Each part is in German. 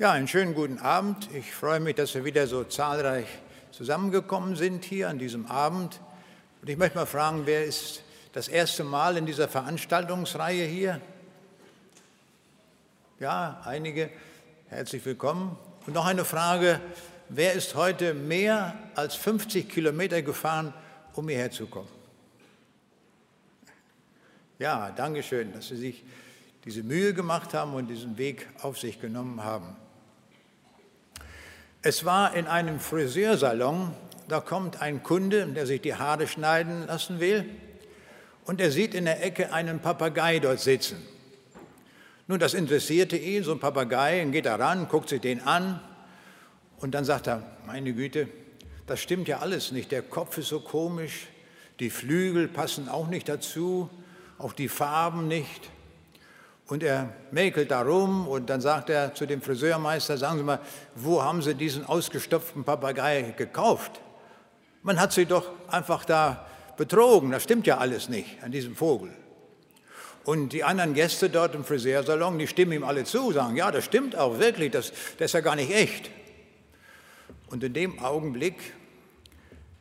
Ja, einen schönen guten Abend. Ich freue mich, dass wir wieder so zahlreich zusammengekommen sind hier an diesem Abend. Und ich möchte mal fragen, wer ist das erste Mal in dieser Veranstaltungsreihe hier? Ja, einige. Herzlich willkommen. Und noch eine Frage. Wer ist heute mehr als 50 Kilometer gefahren, um hierher zu kommen? Ja, danke schön, dass Sie sich diese Mühe gemacht haben und diesen Weg auf sich genommen haben. Es war in einem Friseursalon, da kommt ein Kunde, der sich die Haare schneiden lassen will, und er sieht in der Ecke einen Papagei dort sitzen. Nun, das interessierte ihn, so ein Papagei, und geht da ran, guckt sich den an, und dann sagt er, meine Güte, das stimmt ja alles nicht, der Kopf ist so komisch, die Flügel passen auch nicht dazu, auch die Farben nicht. Und er mäkelt da rum und dann sagt er zu dem Friseurmeister, sagen Sie mal, wo haben Sie diesen ausgestopften Papagei gekauft? Man hat sie doch einfach da betrogen, das stimmt ja alles nicht an diesem Vogel. Und die anderen Gäste dort im Friseursalon, die stimmen ihm alle zu, sagen, ja, das stimmt auch wirklich, das, das ist ja gar nicht echt. Und in dem Augenblick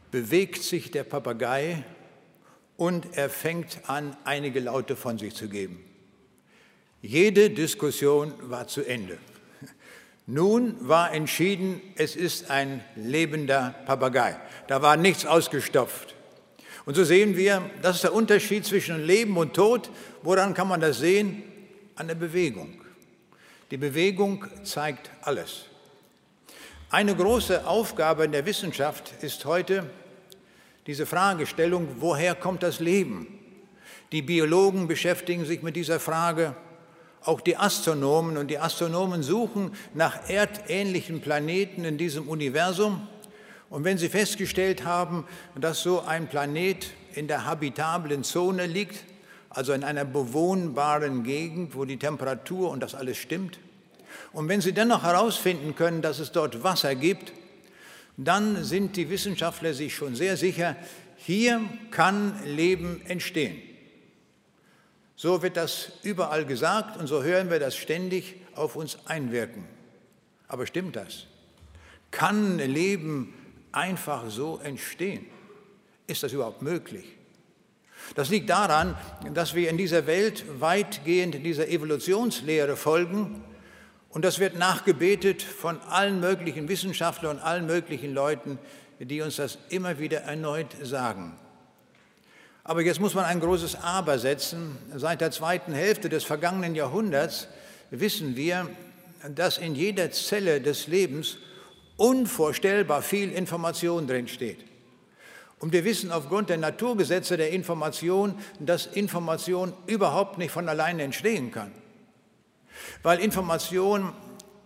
bewegt sich der Papagei und er fängt an, einige Laute von sich zu geben. Jede Diskussion war zu Ende. Nun war entschieden, es ist ein lebender Papagei. Da war nichts ausgestopft. Und so sehen wir, das ist der Unterschied zwischen Leben und Tod. Woran kann man das sehen? An der Bewegung. Die Bewegung zeigt alles. Eine große Aufgabe in der Wissenschaft ist heute diese Fragestellung, woher kommt das Leben? Die Biologen beschäftigen sich mit dieser Frage, auch die Astronomen und die Astronomen suchen nach erdähnlichen Planeten in diesem Universum. Und wenn sie festgestellt haben, dass so ein Planet in der habitablen Zone liegt, also in einer bewohnbaren Gegend, wo die Temperatur und das alles stimmt, und wenn sie dennoch herausfinden können, dass es dort Wasser gibt, dann sind die Wissenschaftler sich schon sehr sicher, hier kann Leben entstehen. So wird das überall gesagt und so hören wir das ständig auf uns einwirken. Aber stimmt das? Kann Leben einfach so entstehen? Ist das überhaupt möglich? Das liegt daran, dass wir in dieser Welt weitgehend dieser Evolutionslehre folgen und das wird nachgebetet von allen möglichen Wissenschaftlern und allen möglichen Leuten, die uns das immer wieder erneut sagen. Aber jetzt muss man ein großes Aber setzen. Seit der zweiten Hälfte des vergangenen Jahrhunderts wissen wir, dass in jeder Zelle des Lebens unvorstellbar viel Information drinsteht. Und wir wissen aufgrund der Naturgesetze der Information, dass Information überhaupt nicht von alleine entstehen kann. Weil Information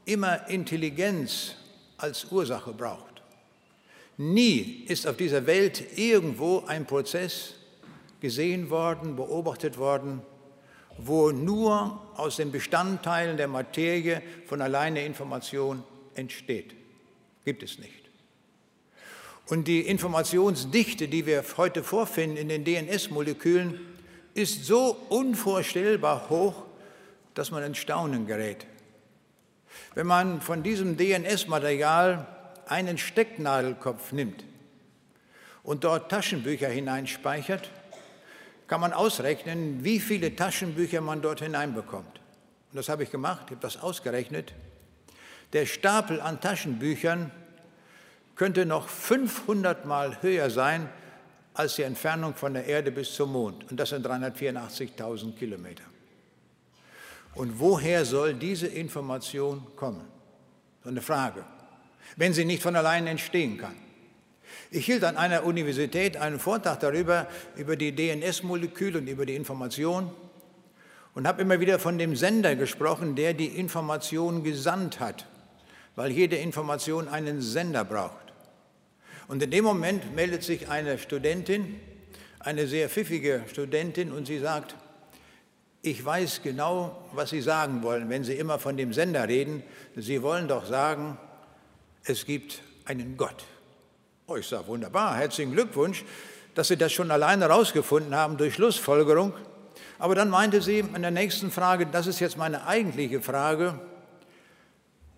immer Intelligenz als Ursache braucht. Nie ist auf dieser Welt irgendwo ein Prozess gesehen worden, beobachtet worden, wo nur aus den Bestandteilen der Materie von alleine Information entsteht. Gibt es nicht. Und die Informationsdichte, die wir heute vorfinden in den DNS-Molekülen, ist so unvorstellbar hoch, dass man in Staunen gerät. Wenn man von diesem DNS-Material einen Stecknadelkopf nimmt und dort Taschenbücher hineinspeichert, kann man ausrechnen, wie viele Taschenbücher man dort hineinbekommt. Und das habe ich gemacht, ich habe das ausgerechnet. Der Stapel an Taschenbüchern könnte noch 500 Mal höher sein als die Entfernung von der Erde bis zum Mond. Und das sind 384.000 Kilometer. Und woher soll diese Information kommen? So eine Frage, wenn sie nicht von allein entstehen kann. Ich hielt an einer Universität einen Vortrag darüber, über die DNS-Moleküle und über die Information und habe immer wieder von dem Sender gesprochen, der die Information gesandt hat, weil jede Information einen Sender braucht. Und in dem Moment meldet sich eine Studentin, eine sehr pfiffige Studentin, und sie sagt, ich weiß genau, was Sie sagen wollen, wenn Sie immer von dem Sender reden. Sie wollen doch sagen, es gibt einen Gott. Oh, ich sage, wunderbar, herzlichen Glückwunsch, dass Sie das schon alleine herausgefunden haben durch Schlussfolgerung. Aber dann meinte sie in der nächsten Frage, das ist jetzt meine eigentliche Frage,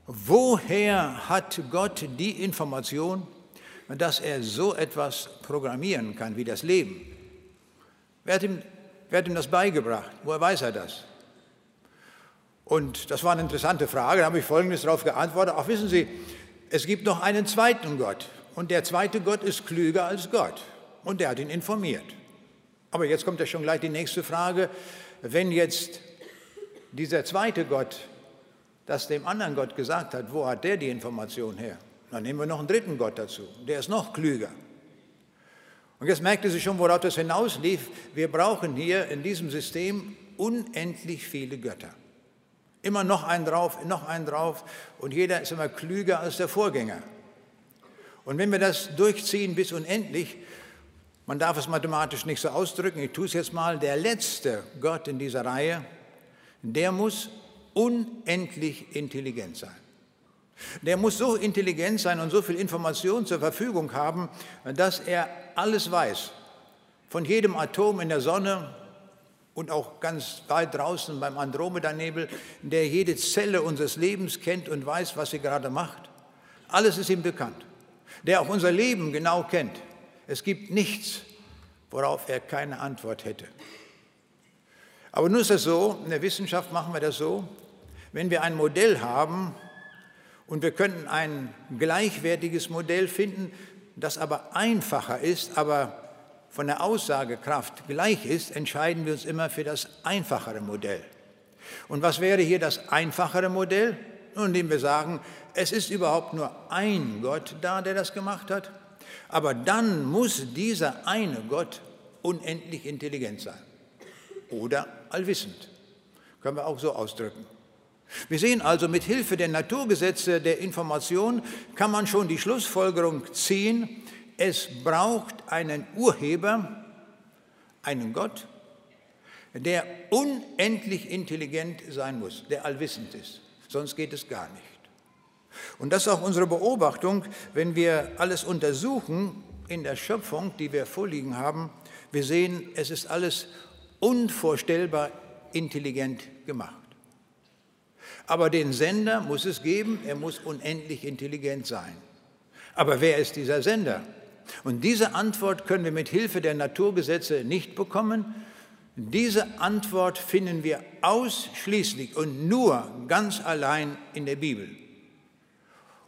Woher hat Gott die Information, dass er so etwas programmieren kann wie das Leben? Wer hat ihm, wer hat ihm das beigebracht? Woher weiß er das? Und das war eine interessante Frage, da habe ich Folgendes darauf geantwortet. Auch wissen Sie, es gibt noch einen zweiten Gott und der zweite Gott ist klüger als Gott und der hat ihn informiert. Aber jetzt kommt ja schon gleich die nächste Frage. Wenn jetzt dieser zweite Gott das dem anderen Gott gesagt hat, wo hat der die Information her? Dann nehmen wir noch einen dritten Gott dazu, der ist noch klüger. Und jetzt merkte sie schon, worauf das hinauslief. Wir brauchen hier in diesem System unendlich viele Götter. Immer noch einen drauf, noch einen drauf und jeder ist immer klüger als der Vorgänger. Und wenn wir das durchziehen bis unendlich, man darf es mathematisch nicht so ausdrücken, ich tue es jetzt mal, der letzte Gott in dieser Reihe, der muss unendlich intelligent sein. Der muss so intelligent sein und so viel Information zur Verfügung haben, dass er alles weiß. Von jedem Atom in der Sonne und auch ganz weit draußen beim Andromeda-Nebel, der jede Zelle unseres Lebens kennt und weiß, was sie gerade macht. Alles ist ihm bekannt. Der auch unser Leben genau kennt. Es gibt nichts, worauf er keine Antwort hätte. Aber nun ist es so, in der Wissenschaft machen wir das so, wenn wir ein Modell haben und wir könnten ein gleichwertiges Modell finden, das aber einfacher ist, aber von der Aussagekraft gleich ist, entscheiden wir uns immer für das einfachere Modell. Und was wäre hier das einfachere Modell? Indem wir sagen, es ist überhaupt nur ein Gott da, der das gemacht hat, aber dann muss dieser eine Gott unendlich intelligent sein oder allwissend. Können wir auch so ausdrücken. Wir sehen also, mit Hilfe der Naturgesetze der Information kann man schon die Schlussfolgerung ziehen, es braucht einen Urheber, einen Gott, der unendlich intelligent sein muss, der allwissend ist. Sonst geht es gar nicht. Und das ist auch unsere Beobachtung, wenn wir alles untersuchen in der Schöpfung, die wir vorliegen haben. Wir sehen, es ist alles unvorstellbar intelligent gemacht. Aber den Sender muss es geben, er muss unendlich intelligent sein. Aber wer ist dieser Sender? Und diese Antwort können wir mit Hilfe der Naturgesetze nicht bekommen. Diese Antwort finden wir ausschließlich und nur ganz allein in der Bibel.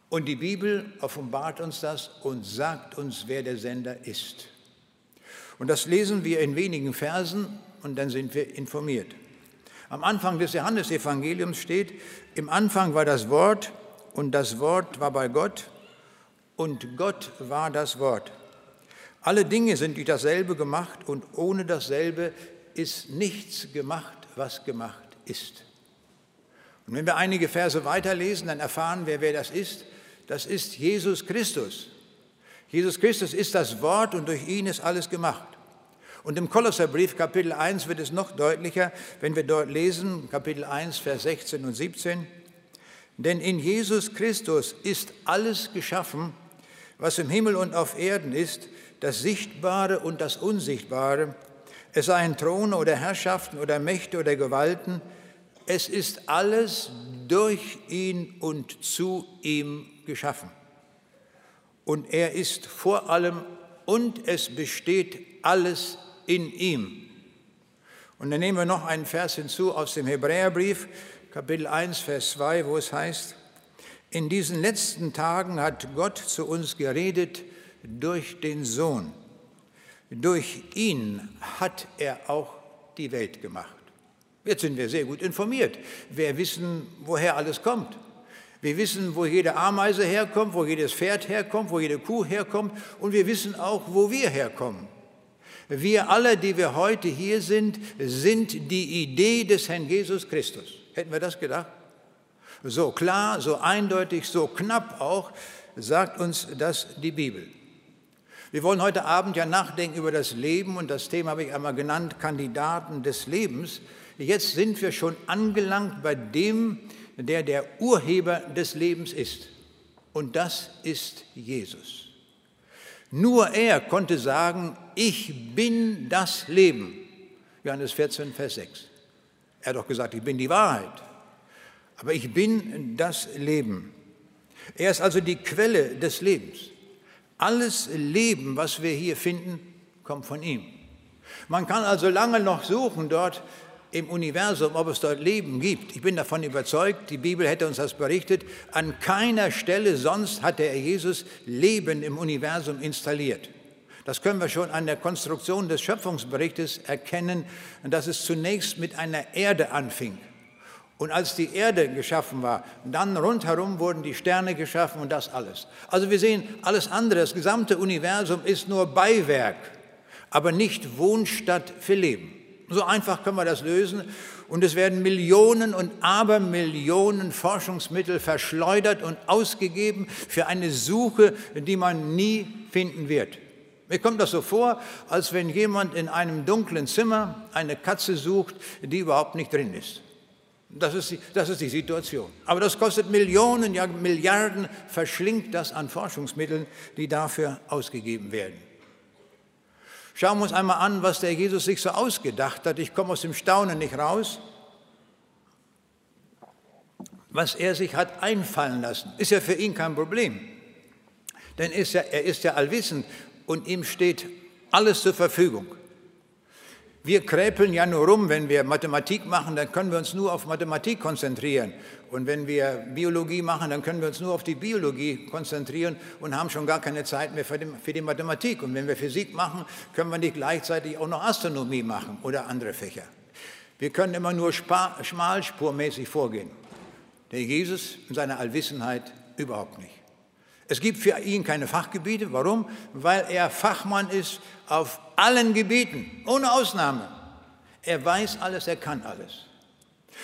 Und die Bibel offenbart uns das und sagt uns, wer der Sender ist. Und das lesen wir in wenigen Versen und dann sind wir informiert. Am Anfang des Johannesevangeliums steht, im Anfang war das Wort und das Wort war bei Gott und Gott war das Wort. Alle Dinge sind durch dasselbe gemacht und ohne dasselbe ist nichts gemacht, was gemacht ist. Und wenn wir einige Verse weiterlesen, dann erfahren wir, wer das ist. Das ist Jesus Christus. Jesus Christus ist das Wort und durch ihn ist alles gemacht. Und im Kolosserbrief Kapitel 1 wird es noch deutlicher, wenn wir dort lesen, Kapitel 1, Vers 16 und 17. Denn in Jesus Christus ist alles geschaffen, was im Himmel und auf Erden ist, das Sichtbare und das Unsichtbare, es seien Throne oder Herrschaften oder Mächte oder Gewalten, es ist alles durch ihn und zu ihm geschaffen. Und er ist vor allem und es besteht alles in ihm. Und dann nehmen wir noch einen Vers hinzu aus dem Hebräerbrief, Kapitel 1, Vers 2, wo es heißt, in diesen letzten Tagen hat Gott zu uns geredet durch den Sohn. Durch ihn hat er auch die Welt gemacht. Jetzt sind wir sehr gut informiert. Wir wissen, woher alles kommt. Wir wissen, wo jede Ameise herkommt, wo jedes Pferd herkommt, wo jede Kuh herkommt und wir wissen auch, wo wir herkommen. Wir alle, die wir heute hier sind, sind die Idee des Herrn Jesus Christus. Hätten wir das gedacht? So klar, so eindeutig, so knapp auch, sagt uns das die Bibel. Wir wollen heute Abend ja nachdenken über das Leben und das Thema habe ich einmal genannt, Kandidaten des Lebens. Jetzt sind wir schon angelangt bei dem, der der Urheber des Lebens ist. Und das ist Jesus. Nur er konnte sagen, ich bin das Leben. Johannes 14, Vers 6. Er hat doch gesagt, ich bin die Wahrheit. Aber ich bin das Leben. Er ist also die Quelle des Lebens. Alles Leben, was wir hier finden, kommt von ihm. Man kann also lange noch suchen dort im Universum, ob es dort Leben gibt. Ich bin davon überzeugt, die Bibel hätte uns das berichtet, an keiner Stelle sonst hat der Jesus Leben im Universum installiert. Das können wir schon an der Konstruktion des Schöpfungsberichtes erkennen, dass es zunächst mit einer Erde anfing. Und als die Erde geschaffen war, dann rundherum wurden die Sterne geschaffen und das alles. Also wir sehen, alles andere, das gesamte Universum ist nur Beiwerk, aber nicht Wohnstatt für Leben. So einfach können wir das lösen. Und es werden Millionen und Abermillionen Forschungsmittel verschleudert und ausgegeben für eine Suche, die man nie finden wird. Mir kommt das so vor, als wenn jemand in einem dunklen Zimmer eine Katze sucht, die überhaupt nicht drin ist. Das ist, die, das ist die Situation. Aber das kostet Millionen, ja Milliarden, verschlingt das an Forschungsmitteln, die dafür ausgegeben werden. Schauen wir uns einmal an, was der Jesus sich so ausgedacht hat. Ich komme aus dem Staunen nicht raus. Was er sich hat einfallen lassen, ist ja für ihn kein Problem. Denn ist ja, er ist ja allwissend und ihm steht alles zur Verfügung. Wir kräpeln ja nur rum, wenn wir Mathematik machen, dann können wir uns nur auf Mathematik konzentrieren. Und wenn wir Biologie machen, dann können wir uns nur auf die Biologie konzentrieren und haben schon gar keine Zeit mehr für die, Mathematik. Und wenn wir Physik machen, können wir nicht gleichzeitig auch noch Astronomie machen oder andere Fächer. Wir können immer nur schmalspurmäßig vorgehen. Der Jesus in seiner Allwissenheit überhaupt nicht. Es gibt für ihn keine Fachgebiete. Warum? Weil er Fachmann ist auf allen Gebieten, ohne Ausnahme. Er weiß alles, er kann alles.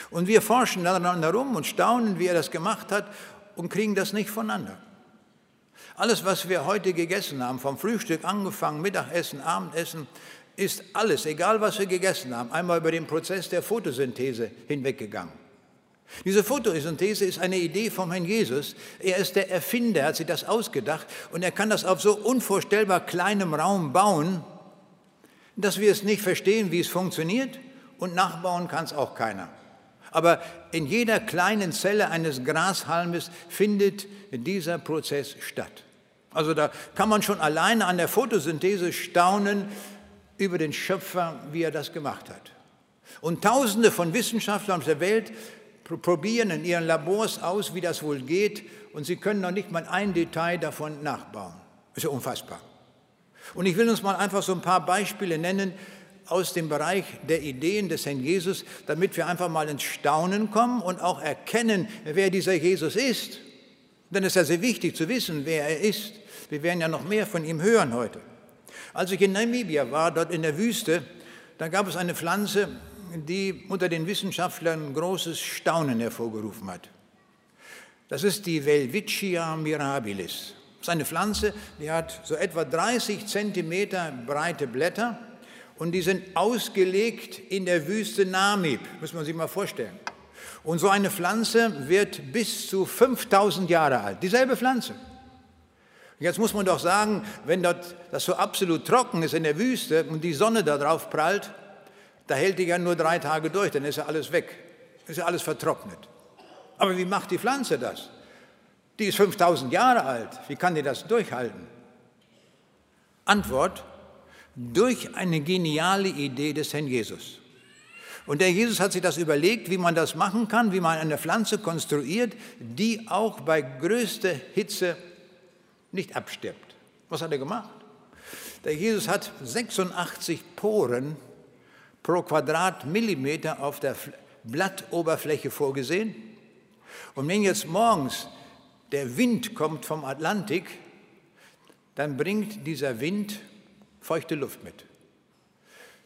Und wir forschen daran herum und staunen, wie er das gemacht hat und kriegen das nicht voneinander. Alles, was wir heute gegessen haben, vom Frühstück angefangen, Mittagessen, Abendessen, ist alles, egal was wir gegessen haben, einmal über den Prozess der Photosynthese hinweggegangen. Diese Photosynthese ist eine Idee vom Herrn Jesus. Er ist der Erfinder, hat sich das ausgedacht und er kann das auf so unvorstellbar kleinem Raum bauen, dass wir es nicht verstehen, wie es funktioniert und nachbauen kann es auch keiner. Aber in jeder kleinen Zelle eines Grashalmes findet dieser Prozess statt. Also da kann man schon alleine an der Photosynthese staunen über den Schöpfer, wie er das gemacht hat. Und Tausende von Wissenschaftlern auf der Welt probieren in ihren Labors aus, wie das wohl geht, und sie können noch nicht mal ein Detail davon nachbauen. Ist ja unfassbar. Und ich will uns mal einfach so ein paar Beispiele nennen aus dem Bereich der Ideen des Herrn Jesus, damit wir einfach mal ins Staunen kommen und auch erkennen, wer dieser Jesus ist. Denn es ist ja sehr wichtig zu wissen, wer er ist. Wir werden ja noch mehr von ihm hören heute. Als ich in Namibia war, dort in der Wüste, da gab es eine Pflanze, die unter den Wissenschaftlern großes Staunen hervorgerufen hat. Das ist die Welwitschia mirabilis. Das ist eine Pflanze, die hat so etwa 30 Zentimeter breite Blätter und die sind ausgelegt in der Wüste Namib, muss man sich mal vorstellen. Und so eine Pflanze wird bis zu 5000 Jahre alt, dieselbe Pflanze. Jetzt muss man doch sagen, wenn das, das so absolut trocken ist in der Wüste und die Sonne da drauf prallt, da hält die ja nur drei Tage durch, dann ist ja alles weg, ist ja alles vertrocknet. Aber wie macht die Pflanze das? Die ist 5000 Jahre alt, wie kann die das durchhalten? Antwort, durch eine geniale Idee des Herrn Jesus. Und der Jesus hat sich das überlegt, wie man das machen kann, wie man eine Pflanze konstruiert, die auch bei größter Hitze nicht abstirbt. Was hat er gemacht? Der Jesus hat 86 Poren pro Quadratmillimeter auf der Blattoberfläche vorgesehen. Und wenn jetzt morgens der Wind kommt vom Atlantik, dann bringt dieser Wind feuchte Luft mit.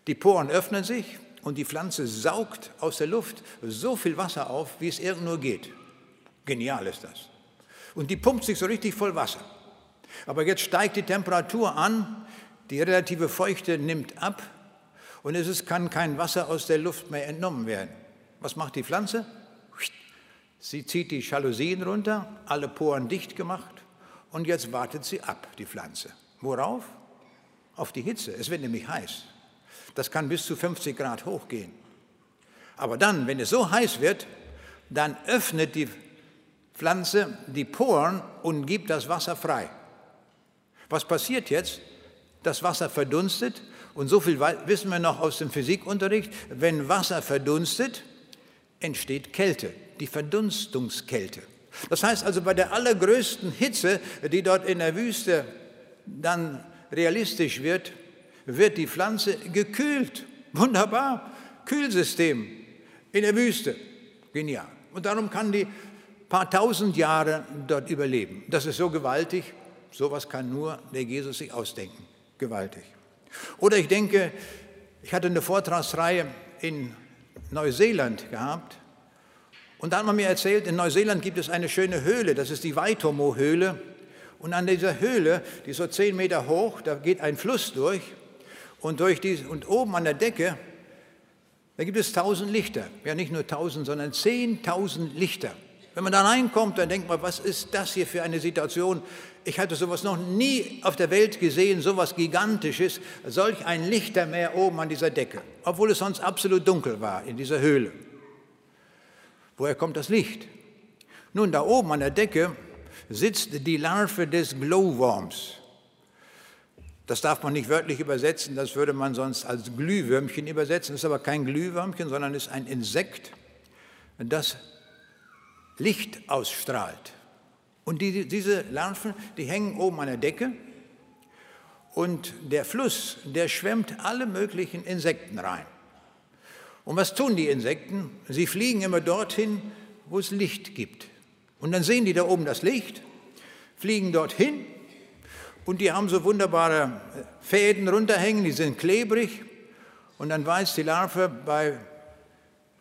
Die Poren öffnen sich und die Pflanze saugt aus der Luft so viel Wasser auf, wie es irgend nur geht. Genial ist das. Und die pumpt sich so richtig voll Wasser. Aber jetzt steigt die Temperatur an, die relative Feuchte nimmt ab und es kann kein Wasser aus der Luft mehr entnommen werden. Was macht die Pflanze? Sie zieht die Jalousien runter, alle Poren dicht gemacht und jetzt wartet sie ab, die Pflanze. Worauf? Auf die Hitze. Es wird nämlich heiß. Das kann bis zu 50 Grad hochgehen. Aber dann, wenn es so heiß wird, dann öffnet die Pflanze die Poren und gibt das Wasser frei. Was passiert jetzt? Das Wasser verdunstet und so viel wissen wir noch aus dem Physikunterricht, wenn Wasser verdunstet, entsteht Kälte, die Verdunstungskälte. Das heißt also, bei der allergrößten Hitze, die dort in der Wüste dann realistisch wird, wird die Pflanze gekühlt. Wunderbar. Kühlsystem in der Wüste. Genial. Und darum kann die paar tausend Jahre dort überleben. Das ist so gewaltig. Sowas kann nur der Jesus sich ausdenken. Gewaltig. Oder ich denke, ich hatte eine Vortragsreihe in Neuseeland gehabt und da hat man mir erzählt, in Neuseeland gibt es eine schöne Höhle, das ist die Waitomo-Höhle. Und an dieser Höhle, die ist so zehn Meter hoch, da geht ein Fluss durch und, durch die, und oben an der Decke, da gibt es tausend Lichter. Ja, nicht nur tausend, sondern zehntausend Lichter. Wenn man da reinkommt, dann denkt man, was ist das hier für eine Situation? Ich hatte sowas noch nie auf der Welt gesehen, sowas Gigantisches, solch ein Lichtermeer oben an dieser Decke, obwohl es sonst absolut dunkel war in dieser Höhle. Woher kommt das Licht? Nun, da oben an der Decke sitzt die Larve des Glowworms. Das darf man nicht wörtlich übersetzen, das würde man sonst als Glühwürmchen übersetzen. Das ist aber kein Glühwürmchen, sondern ist ein Insekt, das Licht ausstrahlt. Und die, diese Larven, die hängen oben an der Decke und der Fluss, der schwemmt alle möglichen Insekten rein. Und was tun die Insekten? Sie fliegen immer dorthin, wo es Licht gibt. Und dann sehen die da oben das Licht, fliegen dorthin und die haben so wunderbare Fäden runterhängen, die sind klebrig. Und dann weiß die Larve, bei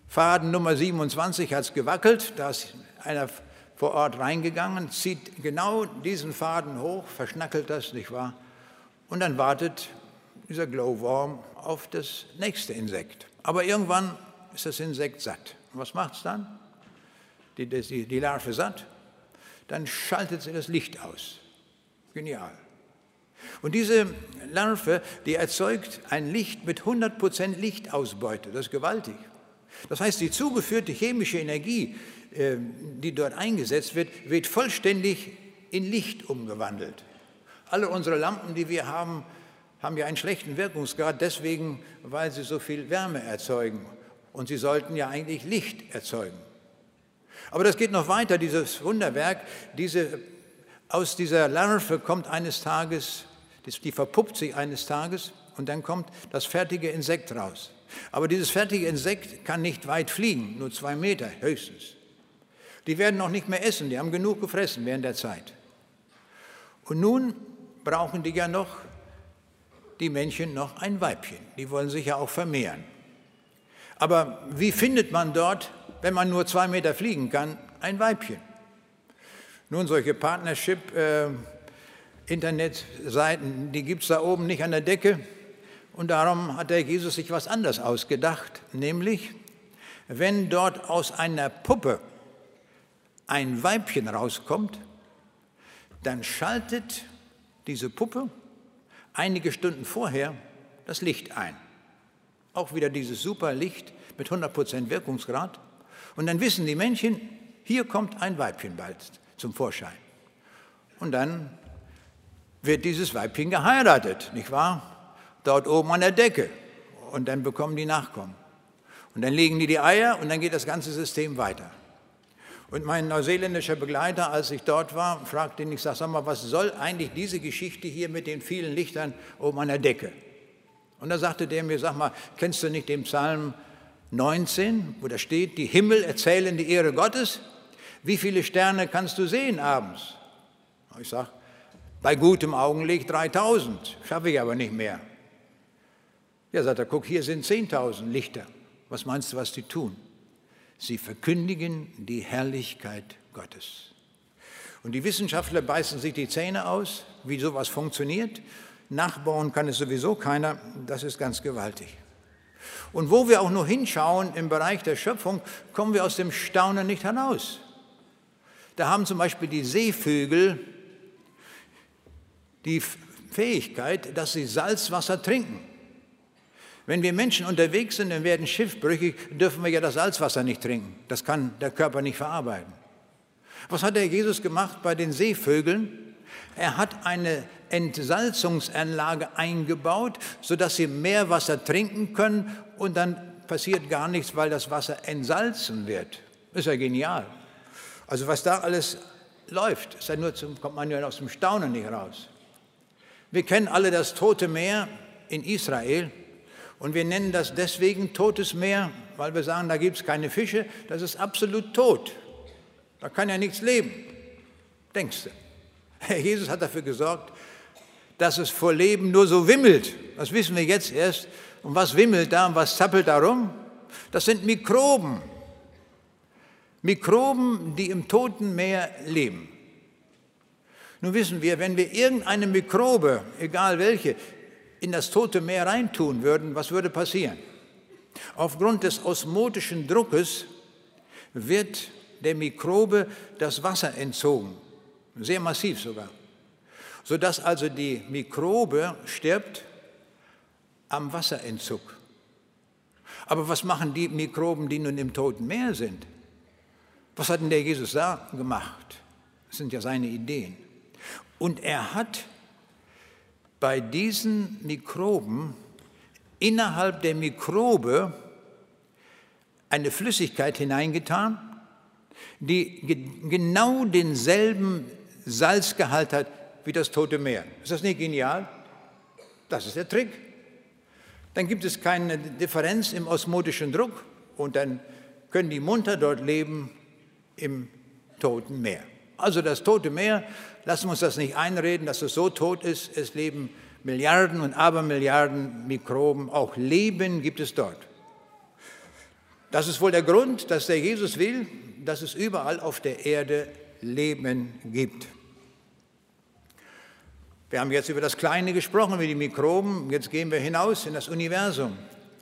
Faden Nummer 27 hat es gewackelt, da ist einer vor Ort reingegangen, zieht genau diesen Faden hoch, verschnackelt das, nicht wahr? Und dann wartet dieser Glowworm auf das nächste Insekt. Aber irgendwann ist das Insekt satt. Und was macht es dann? Die, die, die Larve satt? Dann schaltet sie das Licht aus. Genial. Und diese Larve, die erzeugt ein Licht mit 100% Lichtausbeute. Das ist gewaltig. Das heißt, die zugeführte chemische Energie, die dort eingesetzt wird, wird vollständig in Licht umgewandelt. Alle unsere Lampen, die wir haben, haben ja einen schlechten Wirkungsgrad deswegen, weil sie so viel Wärme erzeugen. Und sie sollten ja eigentlich Licht erzeugen. Aber das geht noch weiter, dieses Wunderwerk. Diese, aus dieser Larve kommt eines Tages die verpuppt sich eines Tages und dann kommt das fertige Insekt raus. Aber dieses fertige Insekt kann nicht weit fliegen, nur zwei Meter höchstens. Die werden noch nicht mehr essen, die haben genug gefressen während der Zeit. Und nun brauchen die ja noch, die Männchen, noch ein Weibchen. Die wollen sich ja auch vermehren. Aber wie findet man dort, wenn man nur zwei Meter fliegen kann, ein Weibchen? Nun, solche Partnership- äh, die gibt es da oben nicht an der Decke. Und darum hat der Jesus sich was anderes ausgedacht, nämlich, wenn dort aus einer Puppe ein Weibchen rauskommt, dann schaltet diese Puppe einige Stunden vorher das Licht ein. Auch wieder dieses super Licht mit 100% Wirkungsgrad. Und dann wissen die Männchen, hier kommt ein Weibchen bald zum Vorschein. Und dann wird dieses Weibchen geheiratet, nicht wahr? Dort oben an der Decke. Und dann bekommen die Nachkommen. Und dann legen die die Eier und dann geht das ganze System weiter. Und mein neuseeländischer Begleiter, als ich dort war, fragte ihn, ich sage, sag mal, was soll eigentlich diese Geschichte hier mit den vielen Lichtern oben an der Decke? Und da sagte der mir, sag mal, kennst du nicht den Psalm 19, wo da steht, die Himmel erzählen die Ehre Gottes? Wie viele Sterne kannst du sehen abends? Ich sage, bei gutem Augenlicht 3000, schaffe ich aber nicht mehr. Ja, sagt er, guck, hier sind 10.000 Lichter. Was meinst du, was die tun? Sie verkündigen die Herrlichkeit Gottes. Und die Wissenschaftler beißen sich die Zähne aus, wie sowas funktioniert. Nachbauen kann es sowieso keiner. Das ist ganz gewaltig. Und wo wir auch nur hinschauen im Bereich der Schöpfung, kommen wir aus dem Staunen nicht heraus. Da haben zum Beispiel die Seevögel die Fähigkeit, dass sie Salzwasser trinken. Wenn wir Menschen unterwegs sind und werden schiffbrüchig, dürfen wir ja das Salzwasser nicht trinken. Das kann der Körper nicht verarbeiten. Was hat der Jesus gemacht bei den Seevögeln? Er hat eine Entsalzungsanlage eingebaut, sodass sie mehr Wasser trinken können und dann passiert gar nichts, weil das Wasser entsalzen wird. Ist ja genial. Also was da alles läuft, ist ja nur zum, kommt man ja aus dem Staunen nicht raus. Wir kennen alle das Tote Meer in Israel und wir nennen das deswegen Totes Meer, weil wir sagen, da gibt es keine Fische, das ist absolut tot. Da kann ja nichts leben, denkst du. Herr Jesus hat dafür gesorgt, dass es vor Leben nur so wimmelt. Das wissen wir jetzt erst. Und was wimmelt da und was zappelt da rum? Das sind Mikroben. Mikroben, die im Toten Meer leben. Nun wissen wir, wenn wir irgendeine Mikrobe, egal welche, in das Tote Meer reintun würden, was würde passieren? Aufgrund des osmotischen Druckes wird der Mikrobe das Wasser entzogen, sehr massiv sogar, sodass also die Mikrobe stirbt am Wasserentzug. Aber was machen die Mikroben, die nun im Toten Meer sind? Was hat denn der Jesus da gemacht? Das sind ja seine Ideen. Und er hat bei diesen Mikroben innerhalb der Mikrobe eine Flüssigkeit hineingetan, die genau denselben Salzgehalt hat wie das Tote Meer. Ist das nicht genial? Das ist der Trick. Dann gibt es keine Differenz im osmotischen Druck und dann können die munter dort leben im Toten Meer. Also das Tote Meer, lassen wir uns das nicht einreden, dass es so tot ist. Es leben Milliarden und Abermilliarden Mikroben, auch Leben gibt es dort. Das ist wohl der Grund, dass der Jesus will, dass es überall auf der Erde Leben gibt. Wir haben jetzt über das Kleine gesprochen, über die Mikroben. Jetzt gehen wir hinaus in das Universum.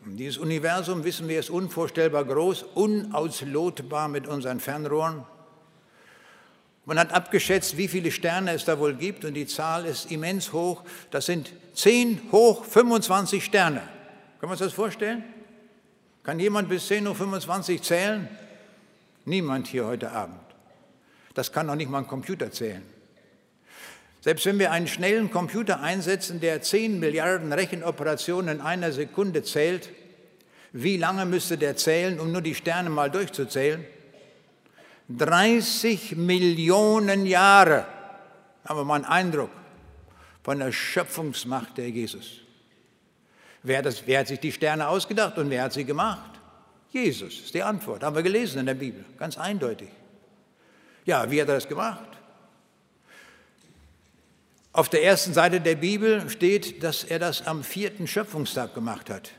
Und dieses Universum, wissen wir, ist unvorstellbar groß, unauslotbar mit unseren Fernrohren. Man hat abgeschätzt, wie viele Sterne es da wohl gibt und die Zahl ist immens hoch. Das sind 10 hoch 25 Sterne. Können wir uns das vorstellen? Kann jemand bis 10 hoch 25 zählen? Niemand hier heute Abend. Das kann auch nicht mal ein Computer zählen. Selbst wenn wir einen schnellen Computer einsetzen, der 10 Milliarden Rechenoperationen in einer Sekunde zählt, wie lange müsste der zählen, um nur die Sterne mal durchzuzählen? 30 Millionen Jahre haben wir mal einen Eindruck von der Schöpfungsmacht der Jesus. Wer, das, wer hat sich die Sterne ausgedacht und wer hat sie gemacht? Jesus ist die Antwort. Haben wir gelesen in der Bibel, ganz eindeutig. Ja, wie hat er das gemacht? Auf der ersten Seite der Bibel steht, dass er das am vierten Schöpfungstag gemacht hat.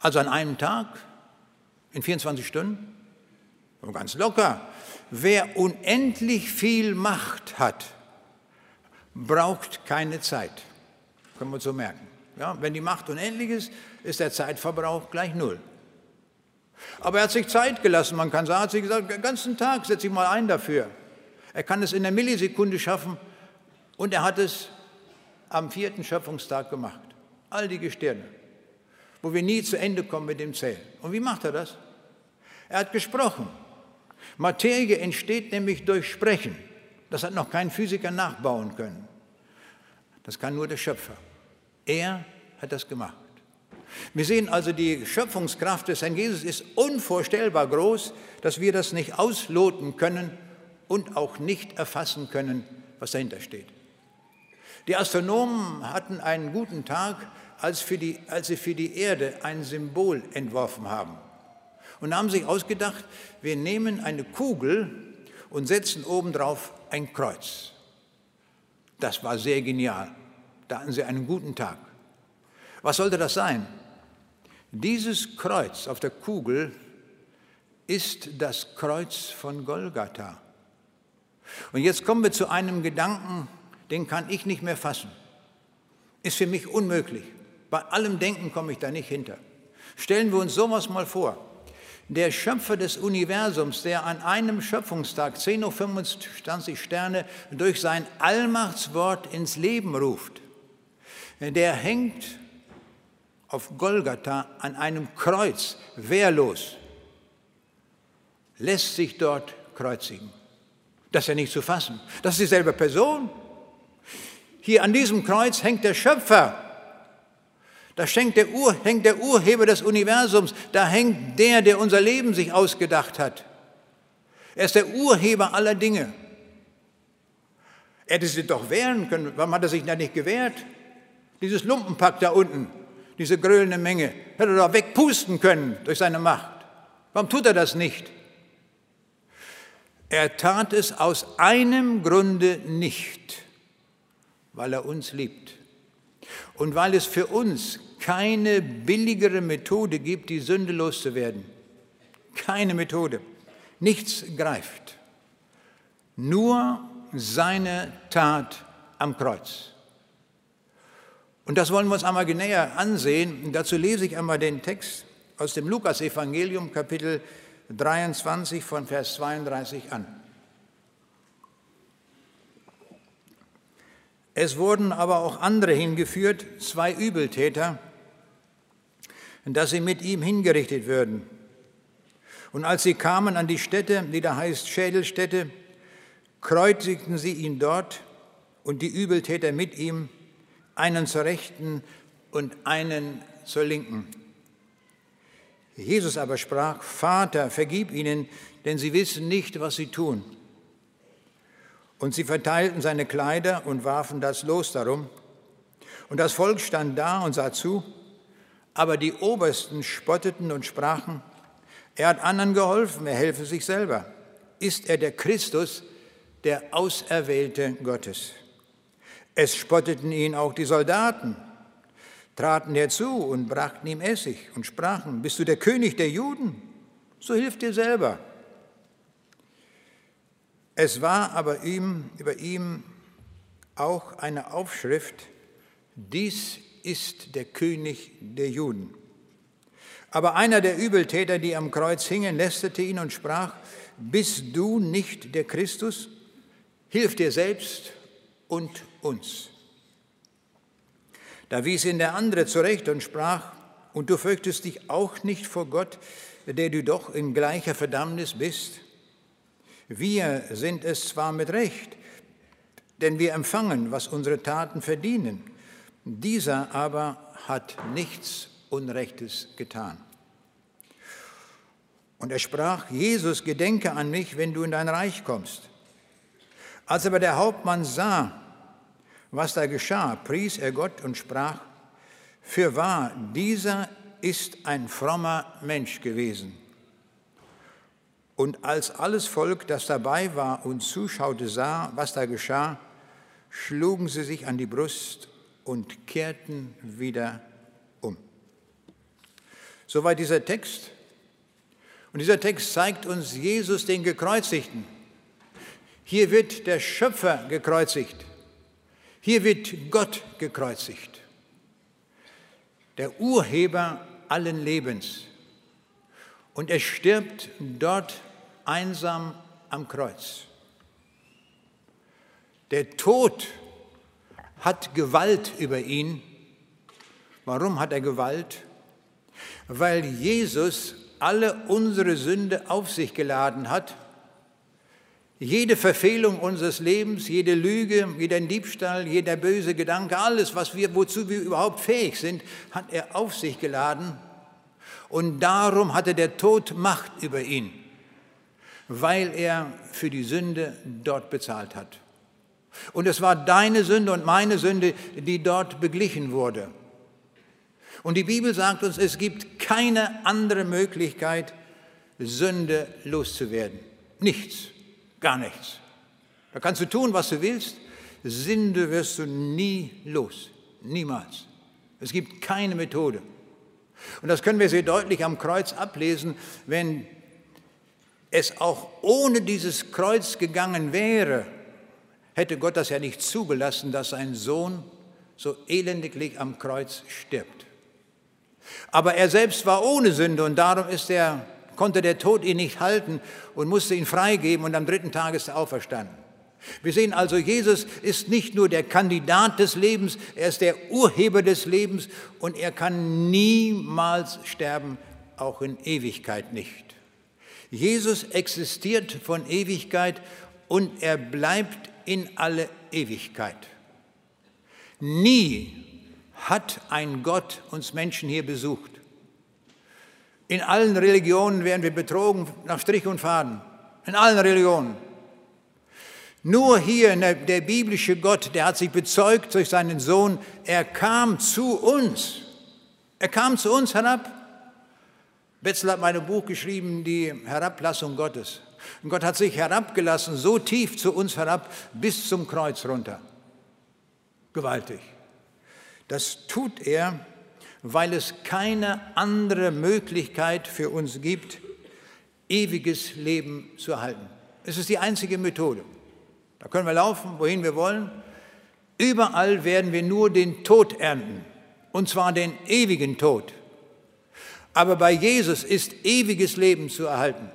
Also an einem Tag, in 24 Stunden. Aber ganz locker. Wer unendlich viel Macht hat, braucht keine Zeit. Können wir so merken. Ja, wenn die Macht unendlich ist, ist der Zeitverbrauch gleich null. Aber er hat sich Zeit gelassen. Man kann sagen, er hat sich gesagt, den ganzen Tag setze ich mal ein dafür. Er kann es in der Millisekunde schaffen und er hat es am vierten Schöpfungstag gemacht. All die Gestirne, wo wir nie zu Ende kommen mit dem Zählen. Und wie macht er das? Er hat gesprochen. Materie entsteht nämlich durch Sprechen. Das hat noch kein Physiker nachbauen können. Das kann nur der Schöpfer. Er hat das gemacht. Wir sehen also, die Schöpfungskraft des Herrn Jesus ist unvorstellbar groß, dass wir das nicht ausloten können und auch nicht erfassen können, was dahinter steht. Die Astronomen hatten einen guten Tag, als, die, als sie für die Erde ein Symbol entworfen haben und haben sich ausgedacht, wir nehmen eine Kugel und setzen obendrauf ein Kreuz. Das war sehr genial. Da hatten sie einen guten Tag. Was sollte das sein? Dieses Kreuz auf der Kugel ist das Kreuz von Golgatha. Und jetzt kommen wir zu einem Gedanken, den kann ich nicht mehr fassen. Ist für mich unmöglich. Bei allem Denken komme ich da nicht hinter. Stellen wir uns sowas mal vor der Schöpfer des Universums, der an einem Schöpfungstag 10.25 Uhr Sterne durch sein Allmachtswort ins Leben ruft, der hängt auf Golgatha an einem Kreuz, wehrlos, lässt sich dort kreuzigen. Das ist ja nicht zu fassen. Das ist dieselbe Person. Hier an diesem Kreuz hängt der Schöpfer. Da der, Ur, hängt der Urheber des Universums. Da hängt der, der unser Leben sich ausgedacht hat. Er ist der Urheber aller Dinge. Er hätte sich doch wehren können. Warum hat er sich da nicht gewehrt? Dieses Lumpenpack da unten, diese grölende Menge, hätte er doch wegpusten können durch seine Macht. Warum tut er das nicht? Er tat es aus einem Grunde nicht, weil er uns liebt und weil es für uns keine billigere Methode gibt, die Sünde loszuwerden. Keine Methode. Nichts greift. Nur seine Tat am Kreuz. Und das wollen wir uns einmal näher ansehen. Dazu lese ich einmal den Text aus dem Lukasevangelium, Kapitel 23 von Vers 32 an. Es wurden aber auch andere hingeführt, zwei Übeltäter, dass sie mit ihm hingerichtet würden. Und als sie kamen an die Stätte, die da heißt Schädelstätte, kreuzigten sie ihn dort und die Übeltäter mit ihm, einen zur Rechten und einen zur Linken. Jesus aber sprach, Vater, vergib ihnen, denn sie wissen nicht, was sie tun. Und sie verteilten seine Kleider und warfen das Los darum. Und das Volk stand da und sah zu, aber die Obersten spotteten und sprachen, er hat anderen geholfen, er helfe sich selber. Ist er der Christus, der Auserwählte Gottes? Es spotteten ihn auch die Soldaten traten herzu und brachten ihm Essig und sprachen, bist du der König der Juden? So hilf dir selber. Es war aber ihm, über ihm auch eine Aufschrift, dies ist der König der Juden. Aber einer der Übeltäter, die am Kreuz hingen, lästerte ihn und sprach, bist du nicht der Christus? Hilf dir selbst und uns. Da wies ihn der andere zurecht und sprach, und du fürchtest dich auch nicht vor Gott, der du doch in gleicher Verdammnis bist? Wir sind es zwar mit Recht, denn wir empfangen, was unsere Taten verdienen. Dieser aber hat nichts Unrechtes getan. Und er sprach, Jesus, gedenke an mich, wenn du in dein Reich kommst. Als aber der Hauptmann sah, was da geschah, pries er Gott und sprach, für wahr, dieser ist ein frommer Mensch gewesen. Und als alles Volk, das dabei war und zuschaute, sah, was da geschah, schlugen sie sich an die Brust und kehrten wieder um. Soweit dieser Text. Und dieser Text zeigt uns Jesus den Gekreuzigten. Hier wird der Schöpfer gekreuzigt. Hier wird Gott gekreuzigt, der Urheber allen Lebens. Und er stirbt dort einsam am Kreuz. Der Tod hat Gewalt über ihn. Warum hat er Gewalt? Weil Jesus alle unsere Sünde auf sich geladen hat jede Verfehlung unseres Lebens, jede Lüge, jeder Diebstahl, jeder böse Gedanke, alles, was wir, wozu wir überhaupt fähig sind, hat er auf sich geladen. Und darum hatte der Tod Macht über ihn, weil er für die Sünde dort bezahlt hat. Und es war deine Sünde und meine Sünde, die dort beglichen wurde. Und die Bibel sagt uns, es gibt keine andere Möglichkeit, Sünde loszuwerden. Nichts. Gar nichts. Da kannst du tun, was du willst. Sünde wirst du nie los. Niemals. Es gibt keine Methode. Und das können wir sehr deutlich am Kreuz ablesen, wenn es auch ohne dieses Kreuz gegangen wäre, hätte Gott das ja nicht zugelassen, dass sein Sohn so elendiglich am Kreuz stirbt. Aber er selbst war ohne Sünde und darum ist er konnte der Tod ihn nicht halten und musste ihn freigeben und am dritten Tag ist er auferstanden. Wir sehen also, Jesus ist nicht nur der Kandidat des Lebens, er ist der Urheber des Lebens und er kann niemals sterben, auch in Ewigkeit nicht. Jesus existiert von Ewigkeit und er bleibt in alle Ewigkeit. Nie hat ein Gott uns Menschen hier besucht. In allen Religionen werden wir betrogen nach Strich und Faden. In allen Religionen. Nur hier der, der, biblische Gott, der hat sich bezeugt durch seinen Sohn, er kam zu uns. Er kam zu uns herab. Betzel hat mein Buch geschrieben, die Herablassung Gottes. Und Gott hat sich herabgelassen, so tief zu uns herab, bis zum Kreuz runter. Gewaltig. Das tut er, weil es keine andere Möglichkeit für uns gibt, ewiges Leben zu erhalten. Es ist die einzige Methode. Da können wir laufen, wohin wir wollen. Überall werden wir nur den Tod ernten, und zwar den ewigen Tod. Aber bei Jesus ist ewiges Leben zu erhalten.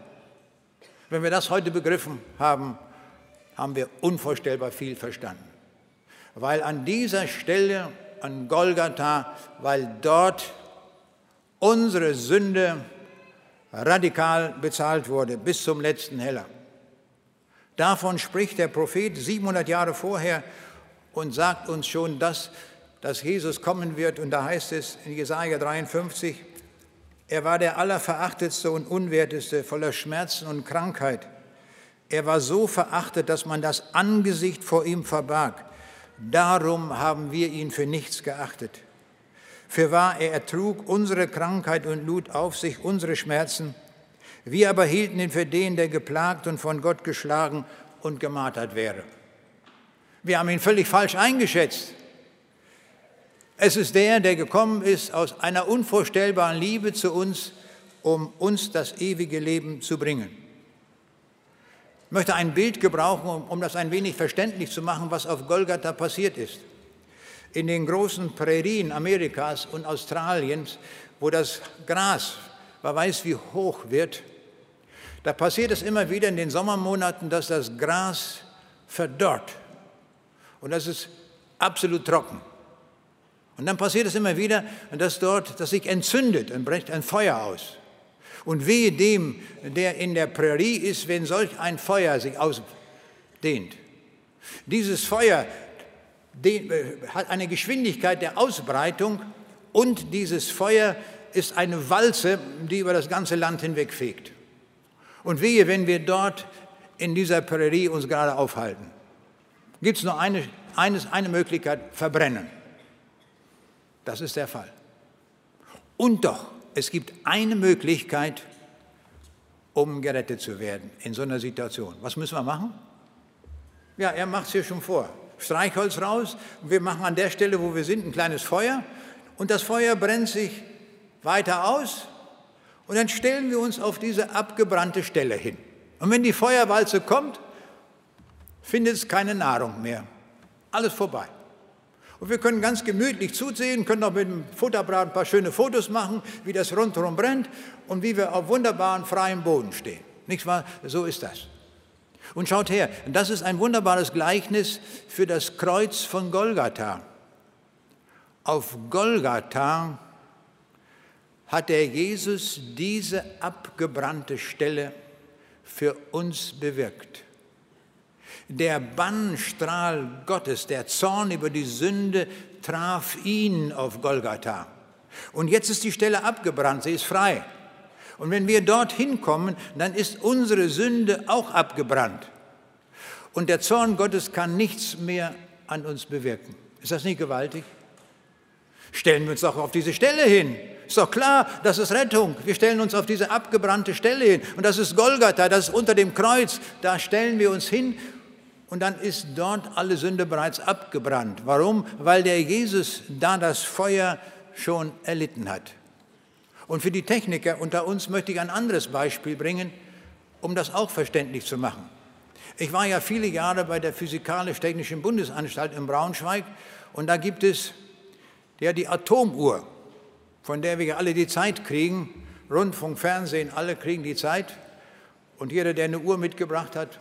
Wenn wir das heute begriffen haben, haben wir unvorstellbar viel verstanden. Weil an dieser Stelle, an Golgatha, weil dort unsere Sünde radikal bezahlt wurde, bis zum letzten Heller. Davon spricht der Prophet 700 Jahre vorher und sagt uns schon, dass, dass Jesus kommen wird. Und da heißt es in Jesaja 53, er war der allerverachtetste und unwerteste, voller Schmerzen und Krankheit. Er war so verachtet, dass man das Angesicht vor ihm verbarg. Darum haben wir ihn für nichts geachtet. Für wahr, er ertrug unsere Krankheit und lud auf sich unsere Schmerzen. Wir aber hielten ihn für den, der geplagt und von Gott geschlagen und gemartert wäre. Wir haben ihn völlig falsch eingeschätzt. Es ist der, der gekommen ist aus einer unvorstellbaren Liebe zu uns, um uns das ewige Leben zu bringen. Ich möchte ein Bild gebrauchen, um, das ein wenig verständlich zu machen, was auf Golgatha passiert ist. In den großen Prärien Amerikas und Australiens, wo das Gras, wer weiß wie hoch wird, da passiert es immer wieder in den Sommermonaten, dass das Gras verdorrt. Und das ist absolut trocken. Und dann passiert es immer wieder, dass dort, dass sich entzündet und bricht ein Feuer aus. Und wehe dem, der in der Prärie ist, wenn solch ein Feuer sich ausdehnt. Dieses Feuer äh, hat eine Geschwindigkeit der Ausbreitung und dieses Feuer ist eine Walze, die über das ganze Land hinwegfegt. Und wehe, wenn wir dort in dieser Prärie uns gerade aufhalten. Gibt es nur eine, eines, eine Möglichkeit, verbrennen. Das ist der Fall. Und doch, es gibt eine Möglichkeit, um gerettet zu werden in so einer Situation. Was müssen wir machen? Ja, er macht es hier schon vor. Streichholz raus, wir machen an der Stelle, wo wir sind, ein kleines Feuer und das Feuer brennt sich weiter aus und dann stellen wir uns auf diese abgebrannte Stelle hin. Und wenn die Feuerwalze kommt, findet es keine Nahrung mehr. Alles vorbei. Und wir können ganz gemütlich zusehen, können auch mit dem Futterbrad ein paar schöne Fotos machen, wie das rundherum brennt und wie wir auf wunderbaren freiem Boden stehen. Nicht wahr? So ist das. Und schaut her, das ist ein wunderbares Gleichnis für das Kreuz von Golgatha. Auf Golgatha hat der Jesus diese abgebrannte Stelle für uns bewirkt. Der Bannstrahl Gottes, der Zorn über die Sünde, traf ihn auf Golgatha. Und jetzt ist die Stelle abgebrannt, sie ist frei. Und wenn wir dorthin kommen, dann ist unsere Sünde auch abgebrannt. Und der Zorn Gottes kann nichts mehr an uns bewirken. Ist das nicht gewaltig? Stellen wir uns doch auf diese Stelle hin. Ist doch klar, das ist Rettung. Wir stellen uns auf diese abgebrannte Stelle hin. Und das ist Golgatha, das ist unter dem Kreuz. Da stellen wir uns hin und dann ist dort alle Sünde bereits abgebrannt. Warum? Weil der Jesus da das Feuer schon erlitten hat. Und für die Techniker unter uns möchte ich ein anderes Beispiel bringen, um das auch verständlich zu machen. Ich war ja viele Jahre bei der Physikalisch-Technischen Bundesanstalt in Braunschweig und da gibt es ja die Atomuhr von der wir alle die Zeit kriegen. Rundfunk, Fernsehen, alle kriegen die Zeit. Und jeder, der eine Uhr mitgebracht hat,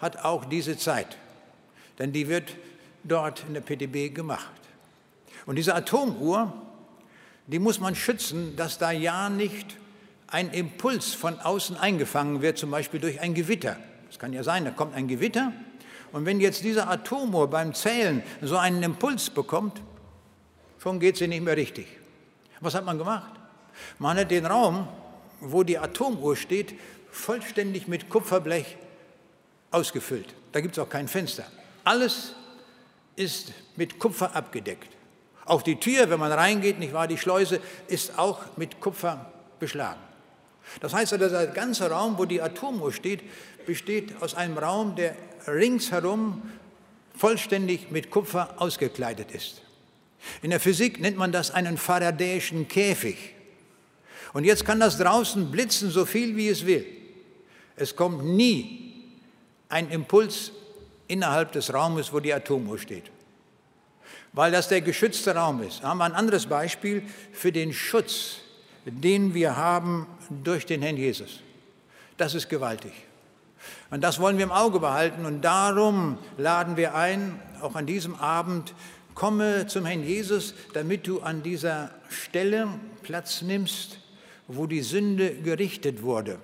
hat auch diese Zeit. denn die wird dort in der PTB gemacht. Und diese Atomuhr, die muss man schützen, dass da ja nicht ein Impuls von außen eingefangen wird, zum Beispiel durch ein Gewitter. Das kann ja sein, da kommt ein Gewitter und wenn jetzt diese Atomuhr beim Zählen so einen Impuls bekommt, schon geht sie nicht mehr richtig. Was hat man gemacht? Man hat den Raum, wo die Atomuhr steht, vollständig mit Kupferblech ausgefüllt. Da gibt es auch kein Fenster. Alles ist mit Kupfer abgedeckt. Auch die Tür, wenn man reingeht, nicht wahr, die Schleuse ist auch mit Kupfer beschlagen. Das heißt, also, der ganze Raum, wo die Atomuhr steht, besteht aus einem Raum, der ringsherum vollständig mit Kupfer ausgekleidet ist. In der Physik nennt man das einen Faradäischen Käfig. Und jetzt kann das draußen blitzen, so viel wie es will. Es kommt nie ein Impuls innerhalb des Raumes, wo die Atomuhr steht. Weil das der geschützte Raum ist. Da haben wir ein anderes Beispiel für den Schutz, den wir haben durch den Herrn Jesus. Das ist gewaltig. Und das wollen wir im Auge behalten. Und darum laden wir ein, auch an diesem Abend, komme zum Herrn Jesus, damit du an dieser Stelle Platz nimmst, wo die Sünde gerichtet wurde,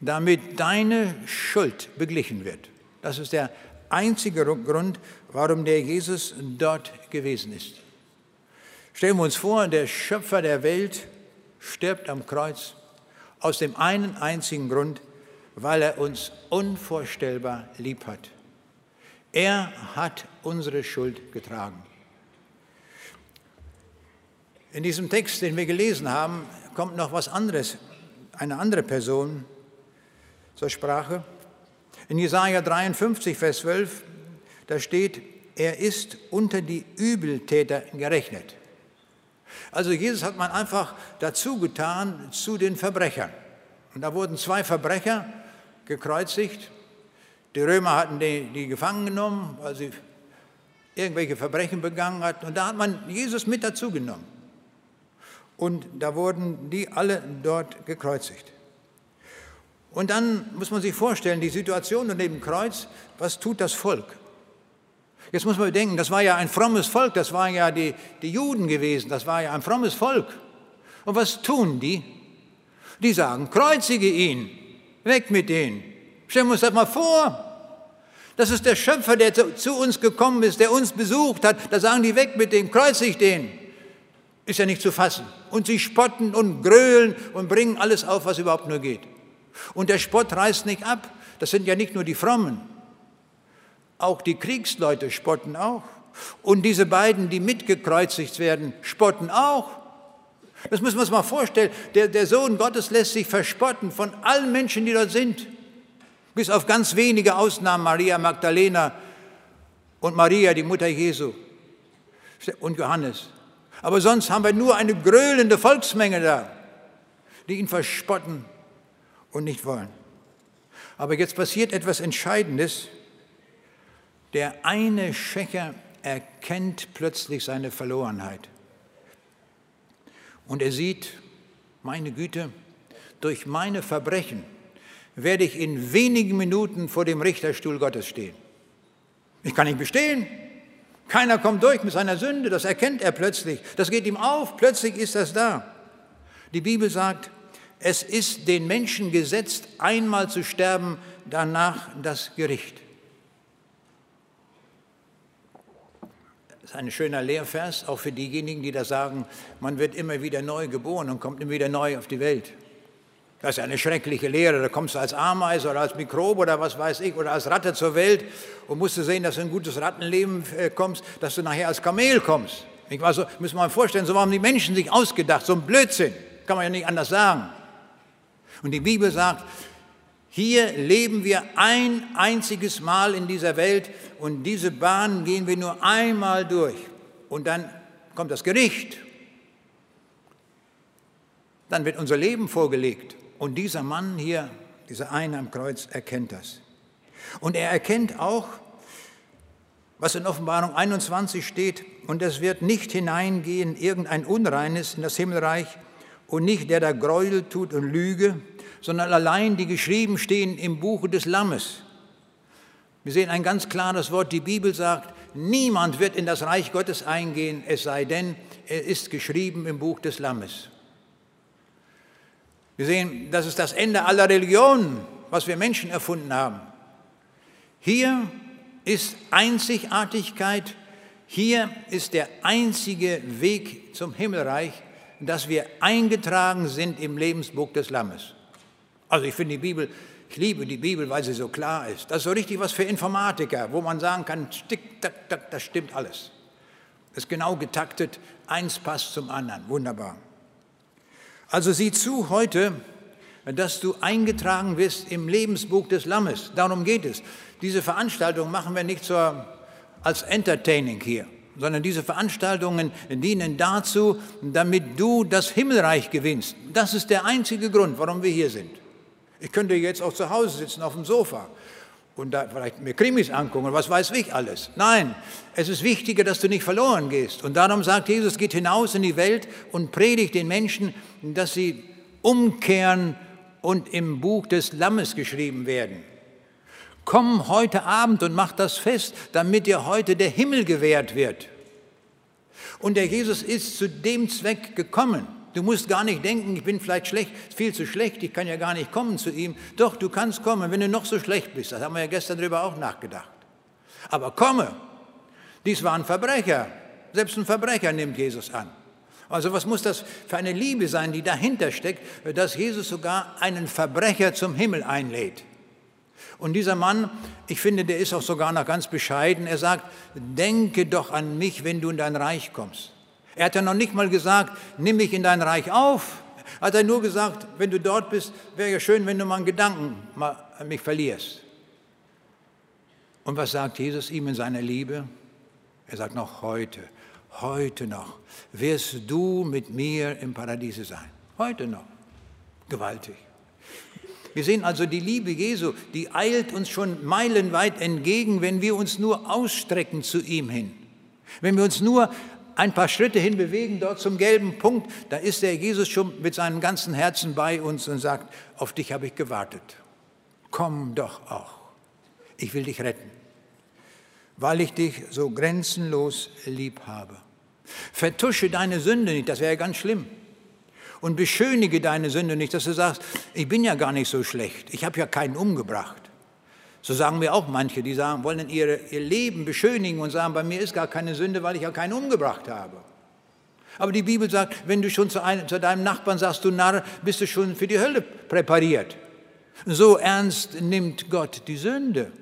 damit deine Schuld beglichen wird. Das ist der einzige Grund, warum der Jesus dort gewesen ist. Stellen wir uns vor, der Schöpfer der Welt stirbt am Kreuz aus dem einen einzigen Grund, weil er uns unvorstellbar lieb hat. Er hat unsere Schuld getragen. In diesem Text, den wir gelesen haben, kommt noch was anderes, eine andere Person zur Sprache. In Jesaja 53, Vers 12, da steht, er ist unter die Übeltäter gerechnet. Also Jesus hat man einfach dazu getan zu den Verbrechern. Und da wurden zwei Verbrecher gekreuzigt. Die Römer hatten die, die gefangen genommen, weil sie irgendwelche Verbrechen begangen hatten. Und da hat man Jesus mit dazu genommen. Und da wurden die alle dort gekreuzigt. Und dann muss man sich vorstellen, die Situation unter dem Kreuz, was tut das Volk? Jetzt muss man bedenken, das war ja ein frommes Volk, das waren ja die, die Juden gewesen, das war ja ein frommes Volk. Und was tun die? Die sagen, kreuzige ihn, Weg mit denen. Stellen wir uns das mal vor. Das ist der Schöpfer, der zu, uns gekommen ist, der uns besucht hat. Da sagen die weg mit dem, kreuzig den. Ist ja nicht zu fassen. Und sie spotten und grölen und bringen alles auf, was überhaupt nur geht. Und der Spott reißt nicht ab. Das sind ja nicht nur die Frommen. Auch die Kriegsleute spotten auch. Und diese beiden, die mitgekreuzigt werden, spotten auch. Das müssen wir uns mal vorstellen. Der, der Sohn Gottes lässt sich verspotten von allen Menschen, die dort sind. Bis auf ganz wenige Ausnahmen, Maria Magdalena und Maria, die Mutter Jesu und Johannes. Aber sonst haben wir nur eine gröhlende Volksmenge da, die ihn verspotten und nicht wollen. Aber jetzt passiert etwas Entscheidendes. Der eine Schächer erkennt plötzlich seine Verlorenheit. Und er sieht, meine Güte, durch meine Verbrechen werde ich in wenigen Minuten vor dem Richterstuhl Gottes stehen. Ich kann nicht bestehen. Keiner kommt durch mit seiner Sünde, das erkennt er plötzlich. Das geht ihm auf, plötzlich ist das da. Die Bibel sagt, es ist den Menschen gesetzt, einmal zu sterben, danach das Gericht. ist ein schöner Lehrvers, auch für diejenigen, die da sagen, man wird immer wieder neu geboren und kommt immer wieder neu auf die Welt. Das ist eine schreckliche Lehre. Da kommst du als Ameise oder als Mikrobe oder was weiß ich oder als Ratte zur Welt und musst du sehen, dass du in ein gutes Rattenleben äh, kommst, dass du nachher als Kamel kommst. Also müssen wir mal vorstellen, so haben die Menschen sich ausgedacht, so ein Blödsinn. Kann man ja nicht anders sagen. Und die Bibel sagt, hier leben wir ein einziges Mal in dieser Welt und diese Bahn gehen wir nur einmal durch. Und dann kommt das Gericht. Dann wird unser Leben vorgelegt. Und dieser Mann hier, dieser eine am Kreuz, erkennt das. Und er erkennt auch, was in Offenbarung 21 steht, und es wird nicht hineingehen irgendein Unreines in das Himmelreich und nicht der, der Gräuel tut und Lüge, sondern allein die geschrieben stehen im Buche des Lammes. Wir sehen ein ganz klares Wort, die Bibel sagt, niemand wird in das Reich Gottes eingehen, es sei denn, er ist geschrieben im Buch des Lammes. Wir sehen, das ist das Ende aller Religionen, was wir Menschen erfunden haben. Hier ist Einzigartigkeit, hier ist der einzige Weg zum Himmelreich, dass wir eingetragen sind im Lebensbuch des Lammes. Also ich finde die Bibel, ich liebe die Bibel, weil sie so klar ist. Das ist so richtig was für Informatiker, wo man sagen kann, tick, tack, tack, das stimmt alles. Ist genau getaktet, eins passt zum anderen. Wunderbar. Also sieh zu heute, dass du eingetragen wirst im Lebensbuch des Lammes. Darum geht es. Diese Veranstaltung machen wir nicht zur, als Entertaining hier, sondern diese Veranstaltungen dienen dazu, damit du das Himmelreich gewinnst. Das ist der einzige Grund, warum wir hier sind. Ich könnte jetzt auch zu Hause sitzen auf dem Sofa und da vielleicht mir Krimis angucken, was weiß ich alles. Nein, es ist wichtiger, dass du nicht verloren gehst. Und darum sagt Jesus, geht hinaus in die Welt und predigt den Menschen, dass sie umkehren und im Buch des Lammes geschrieben werden. Komm heute Abend und mach das fest, damit dir heute der Himmel gewährt wird. Und der Jesus ist zu dem Zweck gekommen. Du musst gar nicht denken, ich bin vielleicht schlecht, viel zu schlecht, ich kann ja gar nicht kommen zu ihm. Doch, du kannst kommen, wenn du noch so schlecht bist. Das haben wir ja gestern darüber auch nachgedacht. Aber komme. Dies war ein Verbrecher. Selbst ein Verbrecher nimmt Jesus an. Also was muss das für eine Liebe sein, die dahinter steckt, dass Jesus sogar einen Verbrecher zum Himmel einlädt? Und dieser Mann, ich finde, der ist auch sogar noch ganz bescheiden. Er sagt, denke doch an mich, wenn du in dein Reich kommst. Er hat ja noch nicht mal gesagt, nimm mich in dein Reich auf. Hat er nur gesagt, wenn du dort bist, wäre ja schön, wenn du mal einen Gedanken mal an mich verlierst. Und was sagt Jesus ihm in seiner Liebe? Er sagt noch heute, heute noch wirst du mit mir im Paradiese sein. Heute noch. Gewaltig. Wir sehen also die Liebe Jesu, die eilt uns schon meilenweit entgegen, wenn wir uns nur ausstrecken zu ihm hin. Wenn wir uns nur ein paar Schritte hin bewegen, dort zum gelben Punkt, da ist der Jesus schon mit seinem ganzen Herzen bei uns und sagt, auf dich habe ich gewartet. Komm doch auch. Ich will dich retten, weil ich dich so grenzenlos lieb habe. Vertusche deine Sünde nicht, das wäre ja ganz schlimm. Und beschönige deine Sünde nicht, dass du sagst, ich bin ja gar nicht so schlecht, ich habe ja keinen umgebracht. So sagen mir auch manche, die sagen, wollen ihre, ihr Leben beschönigen und sagen, bei mir ist gar keine Sünde, weil ich ja keinen umgebracht habe. Aber die Bibel sagt, wenn du schon zu, einem, zu deinem Nachbarn sagst, du Narr, bist du schon für die Hölle präpariert. So ernst nimmt Gott die Sünde.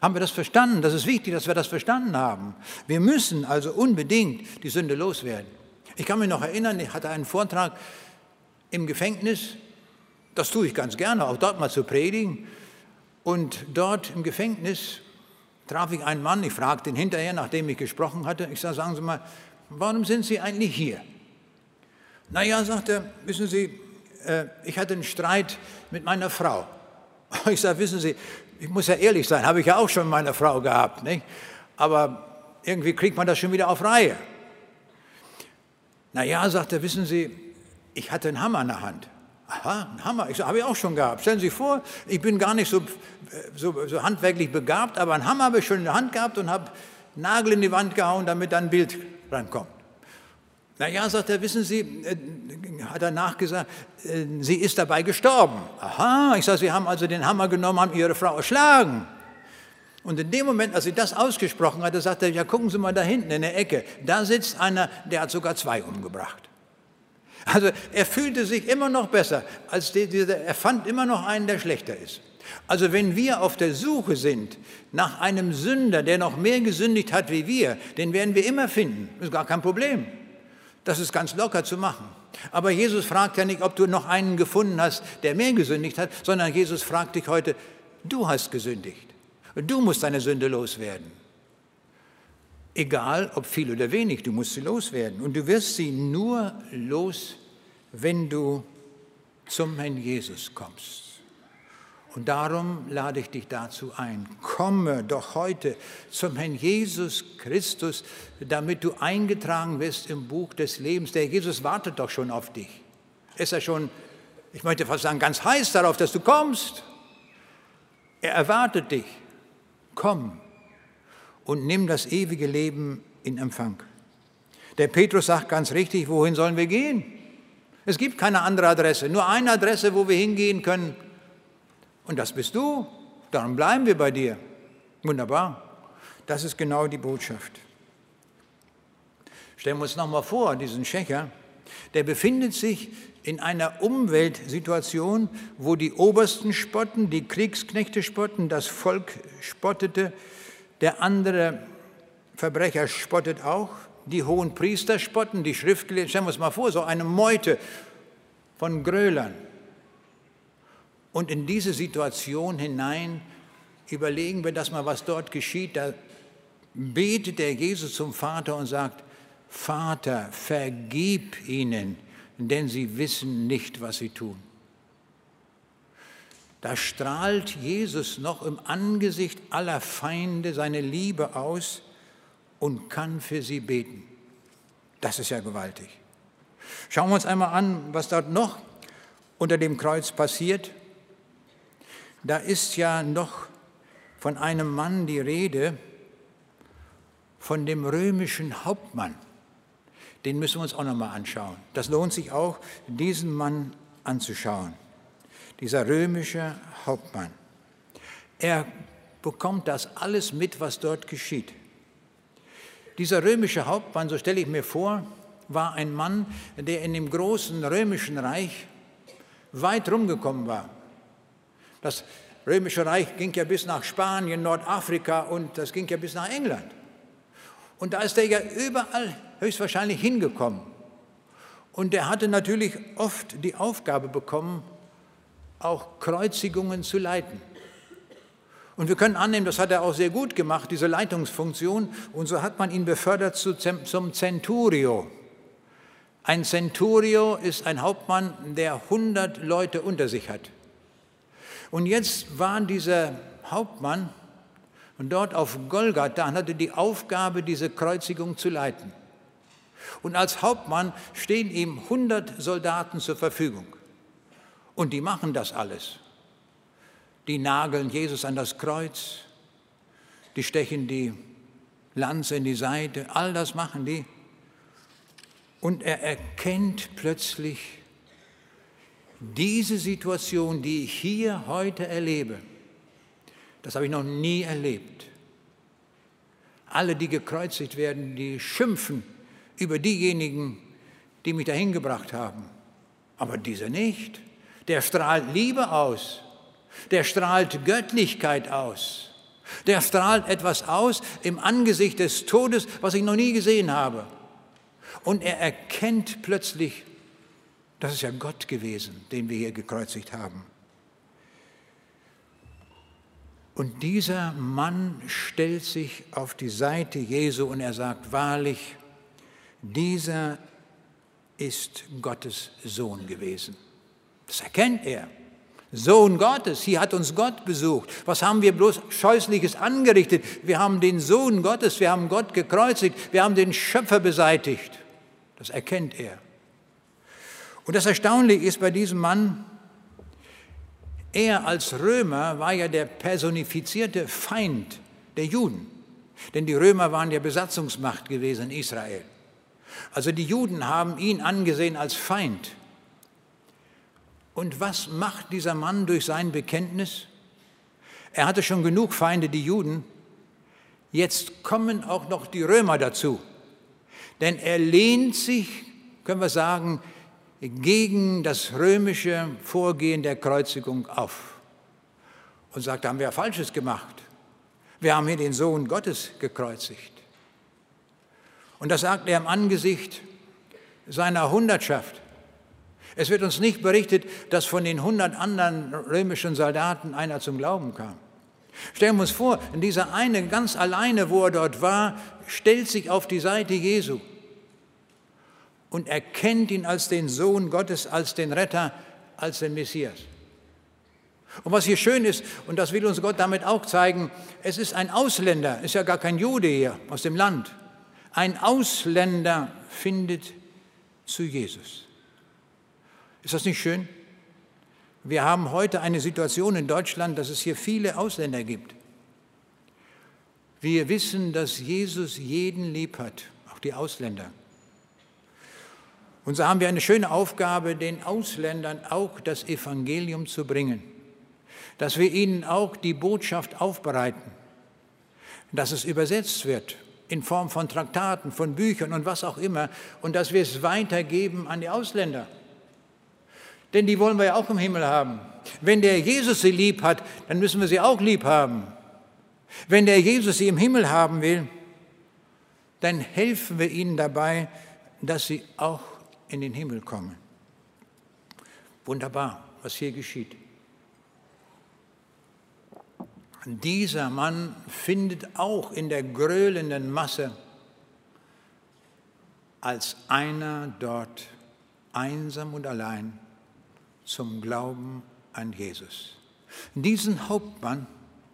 Haben wir das verstanden? Das ist wichtig, dass wir das verstanden haben. Wir müssen also unbedingt die Sünde loswerden. Ich kann mich noch erinnern, ich hatte einen Vortrag im Gefängnis. Das tue ich ganz gerne, auch dort mal zu predigen. Und dort im Gefängnis traf ich einen Mann, ich fragte ihn hinterher, nachdem ich gesprochen hatte, ich sage, sagen Sie mal, warum sind Sie eigentlich hier? Naja, sagt er, wissen Sie, äh, ich hatte einen Streit mit meiner Frau. Ich sage, wissen Sie, ich muss ja ehrlich sein, habe ich ja auch schon mit meiner Frau gehabt, nicht? aber irgendwie kriegt man das schon wieder auf Reihe. Naja, sagt er, wissen Sie, ich hatte einen Hammer in der Hand. Aha, ein Hammer. Ich so, habe ich auch schon gehabt. Stellen Sie sich vor, ich bin gar nicht so, so, so handwerklich begabt, aber einen Hammer habe ich schon in der Hand gehabt und habe Nagel in die Wand gehauen, damit dann ein Bild rankommt. Na ja, sagt er, wissen Sie, äh, hat er nachgesagt, äh, sie ist dabei gestorben. Aha, ich sage, Sie haben also den Hammer genommen, haben Ihre Frau erschlagen. Und in dem Moment, als sie das ausgesprochen hatte, sagte er, ja, gucken Sie mal da hinten in der Ecke, da sitzt einer, der hat sogar zwei umgebracht. Also er fühlte sich immer noch besser, als die, die, er fand immer noch einen, der schlechter ist. Also wenn wir auf der Suche sind nach einem Sünder, der noch mehr gesündigt hat wie wir, den werden wir immer finden. Das ist gar kein Problem. Das ist ganz locker zu machen. Aber Jesus fragt ja nicht, ob du noch einen gefunden hast, der mehr gesündigt hat, sondern Jesus fragt dich heute, du hast gesündigt. Du musst deine Sünde loswerden. Egal, ob viel oder wenig, du musst sie loswerden. Und du wirst sie nur los, wenn du zum Herrn Jesus kommst. Und darum lade ich dich dazu ein. Komme doch heute zum Herrn Jesus Christus, damit du eingetragen wirst im Buch des Lebens. Der Jesus wartet doch schon auf dich. Ist er schon, ich möchte fast sagen, ganz heiß darauf, dass du kommst. Er erwartet dich. komm und nimm das ewige Leben in Empfang. Der Petrus sagt ganz richtig, wohin sollen wir gehen? Es gibt keine andere Adresse, nur eine Adresse, wo wir hingehen können. Und das bist du. Darum bleiben wir bei dir. Wunderbar. Das ist genau die Botschaft. Stellen wir uns nochmal vor, diesen Schächer, der befindet sich in einer Umweltsituation, wo die Obersten spotten, die Kriegsknechte spotten, das Volk spottete, der andere Verbrecher spottet auch, die hohen Priester spotten, die Schriftgelehrten, stellen wir uns mal vor, so eine Meute von Grölern. Und in diese Situation hinein überlegen wir das mal, was dort geschieht. Da betet der Jesus zum Vater und sagt, Vater, vergib ihnen, denn sie wissen nicht, was sie tun. Da strahlt Jesus noch im Angesicht aller Feinde seine Liebe aus und kann für sie beten. Das ist ja gewaltig. Schauen wir uns einmal an, was dort noch unter dem Kreuz passiert. Da ist ja noch von einem Mann die Rede, von dem römischen Hauptmann. Den müssen wir uns auch noch mal anschauen. Das lohnt sich auch, diesen Mann anzuschauen. Dieser römische Hauptmann. Er bekommt das alles mit, was dort geschieht. Dieser römische Hauptmann, so stelle ich mir vor, war ein Mann, der in dem großen römischen Reich weit rumgekommen war. Das römische Reich ging ja bis nach Spanien, Nordafrika und das ging ja bis nach England. Und da ist er ja überall höchstwahrscheinlich hingekommen. Und er hatte natürlich oft die Aufgabe bekommen, auch Kreuzigungen zu leiten. Und wir können annehmen, das hat er auch sehr gut gemacht, diese Leitungsfunktion. Und so hat man ihn befördert zum Centurio. Ein Centurio ist ein Hauptmann, der 100 Leute unter sich hat. Und jetzt war dieser Hauptmann dort auf Golgatha und hatte die Aufgabe, diese Kreuzigung zu leiten. Und als Hauptmann stehen ihm 100 Soldaten zur Verfügung. Und die machen das alles. Die nageln Jesus an das Kreuz, die stechen die Lanze in die Seite, all das machen die. Und er erkennt plötzlich diese Situation, die ich hier heute erlebe. Das habe ich noch nie erlebt. Alle, die gekreuzigt werden, die schimpfen über diejenigen, die mich dahin gebracht haben. Aber dieser nicht. Der strahlt Liebe aus. Der strahlt Göttlichkeit aus. Der strahlt etwas aus im Angesicht des Todes, was ich noch nie gesehen habe. Und er erkennt plötzlich, das ist ja Gott gewesen, den wir hier gekreuzigt haben. Und dieser Mann stellt sich auf die Seite Jesu und er sagt wahrlich, dieser ist Gottes Sohn gewesen. Das erkennt er. Sohn Gottes, hier hat uns Gott besucht. Was haben wir bloß Scheußliches angerichtet? Wir haben den Sohn Gottes, wir haben Gott gekreuzigt, wir haben den Schöpfer beseitigt. Das erkennt er. Und das Erstaunliche ist bei diesem Mann, er als Römer war ja der personifizierte Feind der Juden. Denn die Römer waren ja Besatzungsmacht gewesen in Israel. Also die Juden haben ihn angesehen als Feind. Und was macht dieser Mann durch sein Bekenntnis? Er hatte schon genug Feinde, die Juden. Jetzt kommen auch noch die Römer dazu. Denn er lehnt sich, können wir sagen, gegen das römische Vorgehen der Kreuzigung auf und sagt, da haben wir Falsches gemacht. Wir haben hier den Sohn Gottes gekreuzigt. Und das sagt er im Angesicht seiner Hundertschaft. Es wird uns nicht berichtet, dass von den hundert anderen römischen Soldaten einer zum Glauben kam. Stellen wir uns vor, dieser eine ganz alleine, wo er dort war, stellt sich auf die Seite Jesu und erkennt ihn als den Sohn Gottes, als den Retter, als den Messias. Und was hier schön ist, und das will uns Gott damit auch zeigen, es ist ein Ausländer, ist ja gar kein Jude hier aus dem Land. Ein Ausländer findet zu Jesus. Ist das nicht schön? Wir haben heute eine Situation in Deutschland, dass es hier viele Ausländer gibt. Wir wissen, dass Jesus jeden lieb hat, auch die Ausländer. Und so haben wir eine schöne Aufgabe, den Ausländern auch das Evangelium zu bringen, dass wir ihnen auch die Botschaft aufbereiten, dass es übersetzt wird in Form von Traktaten, von Büchern und was auch immer und dass wir es weitergeben an die Ausländer. Denn die wollen wir ja auch im Himmel haben. Wenn der Jesus sie lieb hat, dann müssen wir sie auch lieb haben. Wenn der Jesus sie im Himmel haben will, dann helfen wir ihnen dabei, dass sie auch in den Himmel kommen. Wunderbar, was hier geschieht. Dieser Mann findet auch in der gröhlenden Masse als einer dort einsam und allein zum Glauben an Jesus. Diesen Hauptmann,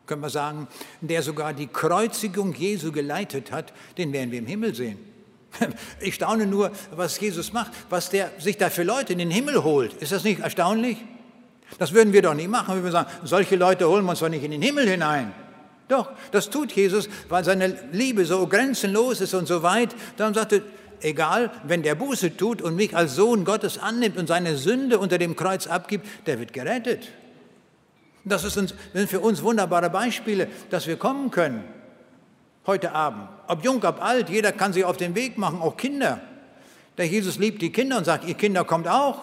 können wir sagen, der sogar die Kreuzigung Jesu geleitet hat, den werden wir im Himmel sehen. Ich staune nur, was Jesus macht, was der sich da für Leute in den Himmel holt. Ist das nicht erstaunlich? Das würden wir doch nicht machen. Wir würden sagen, solche Leute holen wir uns doch nicht in den Himmel hinein. Doch, das tut Jesus, weil seine Liebe so grenzenlos ist und so weit. Dann sagt er, egal, wenn der Buße tut und mich als Sohn Gottes annimmt und seine Sünde unter dem Kreuz abgibt, der wird gerettet. Das, sind für uns wunderbare Beispiele, dass wir kommen können heute Abend. Ob jung, ob alt, jeder kann sich auf den Weg machen, auch Kinder. Der Jesus liebt die Kinder und sagt, ihr Kinder kommt auch.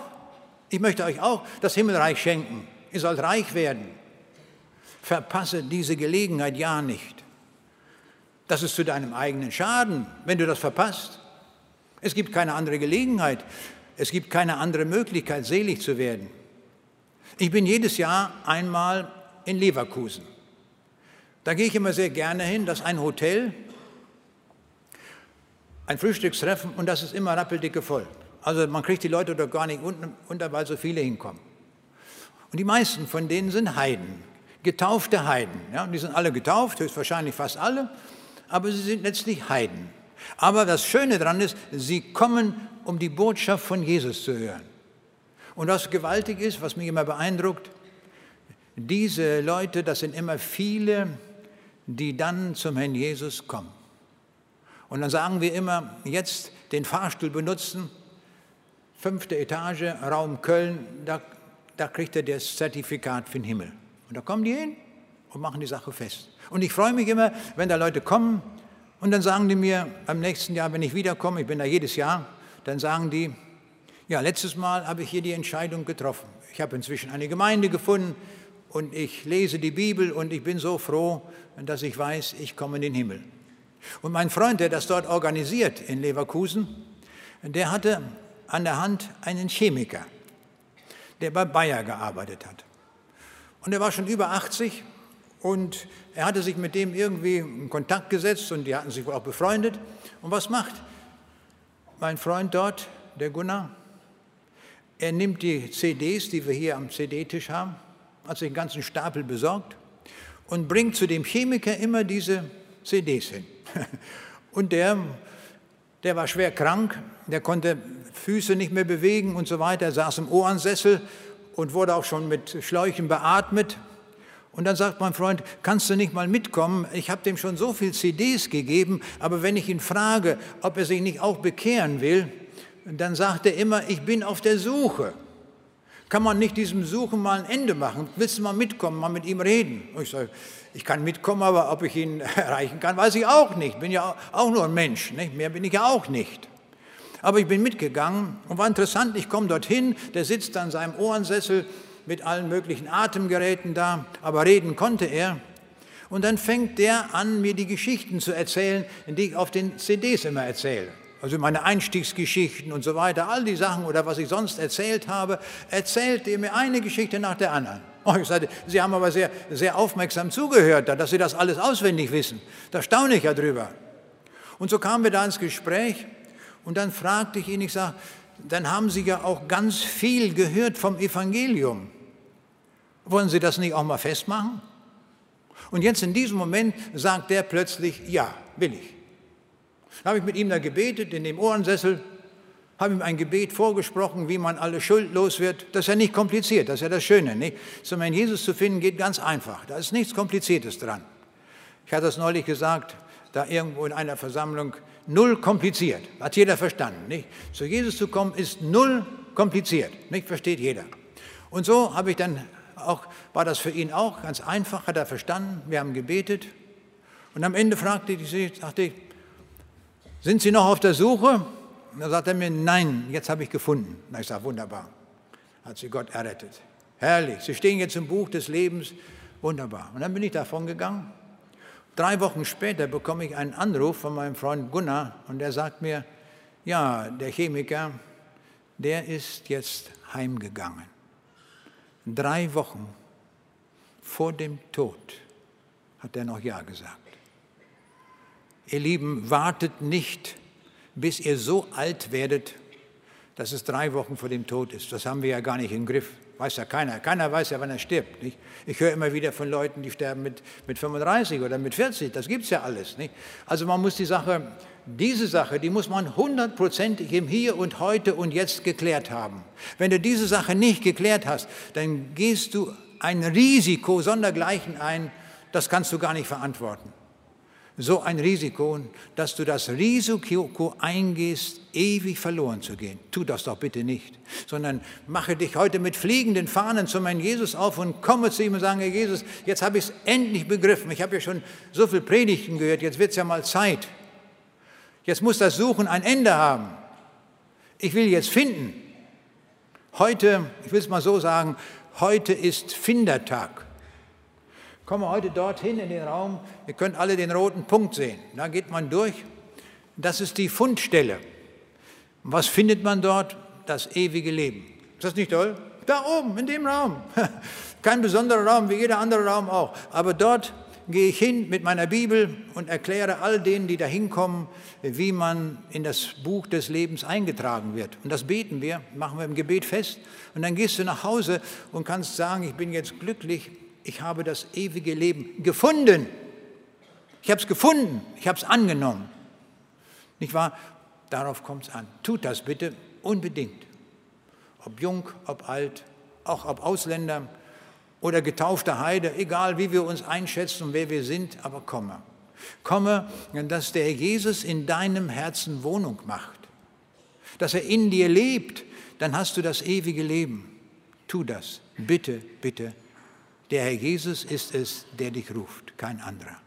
Ich möchte euch auch das Himmelreich schenken. Ihr sollt reich werden. Verpasse diese Gelegenheit ja nicht. Das ist zu deinem eigenen Schaden, wenn du das verpasst. Es gibt keine andere Gelegenheit. Es gibt keine andere Möglichkeit, selig zu werden. Ich bin jedes Jahr einmal in Leverkusen. Da gehe ich immer sehr gerne hin. Das ist ein Hotel, ein Frühstückstreffen und das ist immer rappeldicke voll. Also man kriegt die Leute dort gar nicht unter, weil so viele hinkommen. Und die meisten von denen sind Heiden, getaufte Heiden. Ja? Die sind alle getauft, höchstwahrscheinlich fast alle, aber sie sind letztlich Heiden. Aber das Schöne daran ist, sie kommen, um die Botschaft von Jesus zu hören. Und was gewaltig ist, was mich immer beeindruckt, diese Leute, das sind immer viele, die dann zum Herrn Jesus kommen. Und dann sagen wir immer, jetzt den Fahrstuhl benutzen, fünfte Etage, Raum Köln, da, da kriegt er das Zertifikat für den Himmel. Und da kommen die hin und machen die Sache fest. Und ich freue mich immer, wenn da Leute kommen und dann sagen die mir beim nächsten Jahr, wenn ich wiederkomme, ich bin da jedes Jahr, dann sagen die, ja, letztes Mal habe ich hier die Entscheidung getroffen. Ich habe inzwischen eine Gemeinde gefunden, und ich lese die Bibel und ich bin so froh, dass ich weiß, ich komme in den Himmel. Und mein Freund, der das dort organisiert in Leverkusen, der hatte an der Hand einen Chemiker, der bei Bayer gearbeitet hat. Und er war schon über 80 und er hatte sich mit dem irgendwie in Kontakt gesetzt und die hatten sich wohl auch befreundet. Und was macht mein Freund dort, der Gunnar? Er nimmt die CDs, die wir hier am CD-Tisch haben, hat sich einen ganzen Stapel besorgt und bringt zu dem Chemiker immer diese CDs hin. Und der, der war schwer krank, der konnte Füße nicht mehr bewegen und so weiter, saß im Ohrensessel und wurde auch schon mit Schläuchen beatmet. Und dann sagt mein Freund, kannst du nicht mal mitkommen? Ich habe dem schon so viel CDs gegeben, aber wenn ich ihn frage, ob er sich nicht auch bekehren will, dann sagt er immer, ich bin auf der Suche. Kann man nicht diesem Suchen mal ein Ende machen? Willst du mal mitkommen, mal mit ihm reden? Und ich sage, ich kann mitkommen, aber ob ich ihn erreichen kann, weiß ich auch nicht. Ich bin ja auch nur ein Mensch, nicht? mehr bin ich ja auch nicht. Aber ich bin mitgegangen und war interessant, ich komme dorthin, der sitzt an seinem Ohrensessel mit allen möglichen Atemgeräten da, aber reden konnte er. Und dann fängt der an, mir die Geschichten zu erzählen, die ich auf den CDs immer erzähle also meine Einstiegsgeschichten und so weiter, all die Sachen oder was ich sonst erzählt habe, erzählt er mir eine Geschichte nach der anderen. Oh, ich sagte, Sie haben aber sehr, sehr aufmerksam zugehört, dass Sie das alles auswendig wissen. Da staune ich ja drüber. Und so kamen wir da ins Gespräch und dann fragte ich ihn, ich sage, dann haben Sie ja auch ganz viel gehört vom Evangelium. Wollen Sie das nicht auch mal festmachen? Und jetzt in diesem Moment sagt er plötzlich, ja, will ich. Da habe ich mit ihm da gebetet in dem Ohrensessel, habe ihm ein Gebet vorgesprochen, wie man alle Schuld los wird. Das ist ja nicht kompliziert, das ist ja das Schöne. Nicht? Mein Jesus zu finden geht ganz einfach. Da ist nichts Kompliziertes dran. Ich hatte es neulich gesagt, da irgendwo in einer Versammlung, null kompliziert. Hat jeder verstanden. Nicht? Zu Jesus zu kommen ist null kompliziert. Nicht? Versteht jeder. Und so habe ich dann auch, war das für ihn auch ganz einfach, hat er verstanden. Wir haben gebetet. Und am Ende fragte ich, sagte ich, sind Sie noch auf der Suche? Und dann sagt er mir, nein, jetzt habe ich gefunden. Na, ich sage, wunderbar. Hat sie Gott errettet. Herrlich. Sie stehen jetzt im Buch des Lebens. Wunderbar. Und dann bin ich davon gegangen. Drei Wochen später bekomme ich einen Anruf von meinem Freund Gunnar und der sagt mir, ja, der Chemiker, der ist jetzt heimgegangen. Drei Wochen vor dem Tod hat er noch Ja gesagt. Ihr Lieben, wartet nicht, bis ihr so alt werdet, dass es drei Wochen vor dem Tod ist. Das haben wir ja gar nicht im Griff. Weiß ja keiner. Keiner weiß ja, wann er stirbt. Nicht? Ich höre immer wieder von Leuten, die sterben mit, mit 35 oder mit 40. Das gibt es ja alles. Nicht? Also man muss die Sache, diese Sache, die muss man hundertprozentig im Hier und Heute und Jetzt geklärt haben. Wenn du diese Sache nicht geklärt hast, dann gehst du ein Risiko sondergleichen ein, das kannst du gar nicht verantworten so ein Risiko, dass du das Risiko eingehst, ewig verloren zu gehen. Tu das doch bitte nicht, sondern mache dich heute mit fliegenden Fahnen zu meinem Jesus auf und komme zu ihm und sage, Jesus, jetzt habe ich es endlich begriffen. Ich habe ja schon so viel Predigten gehört, jetzt wird es ja mal Zeit. Jetzt muss das Suchen ein Ende haben. Ich will jetzt finden. Heute, ich will es mal so sagen, heute ist Findertag. Kommen wir heute dorthin in den Raum. Ihr könnt alle den roten Punkt sehen. Da geht man durch. Das ist die Fundstelle. Was findet man dort? Das ewige Leben. Ist das nicht toll? Da oben, in dem Raum. Kein besonderer Raum, wie jeder andere Raum auch. Aber dort gehe ich hin mit meiner Bibel und erkläre all denen, die da hinkommen, wie man in das Buch des Lebens eingetragen wird. Und das beten wir, machen wir im Gebet fest. Und dann gehst du nach Hause und kannst sagen, ich bin jetzt glücklich, ich habe das ewige Leben gefunden. Ich habe es gefunden, ich habe es angenommen. Nicht wahr? Darauf kommt es an. Tut das bitte unbedingt. Ob jung, ob alt, auch ob Ausländer oder getaufter Heide, egal wie wir uns einschätzen und wer wir sind, aber komme. Komme, dass der Jesus in deinem Herzen Wohnung macht, dass er in dir lebt, dann hast du das ewige Leben. Tu das, bitte, bitte der Herr Jesus ist es, der dich ruft, kein anderer.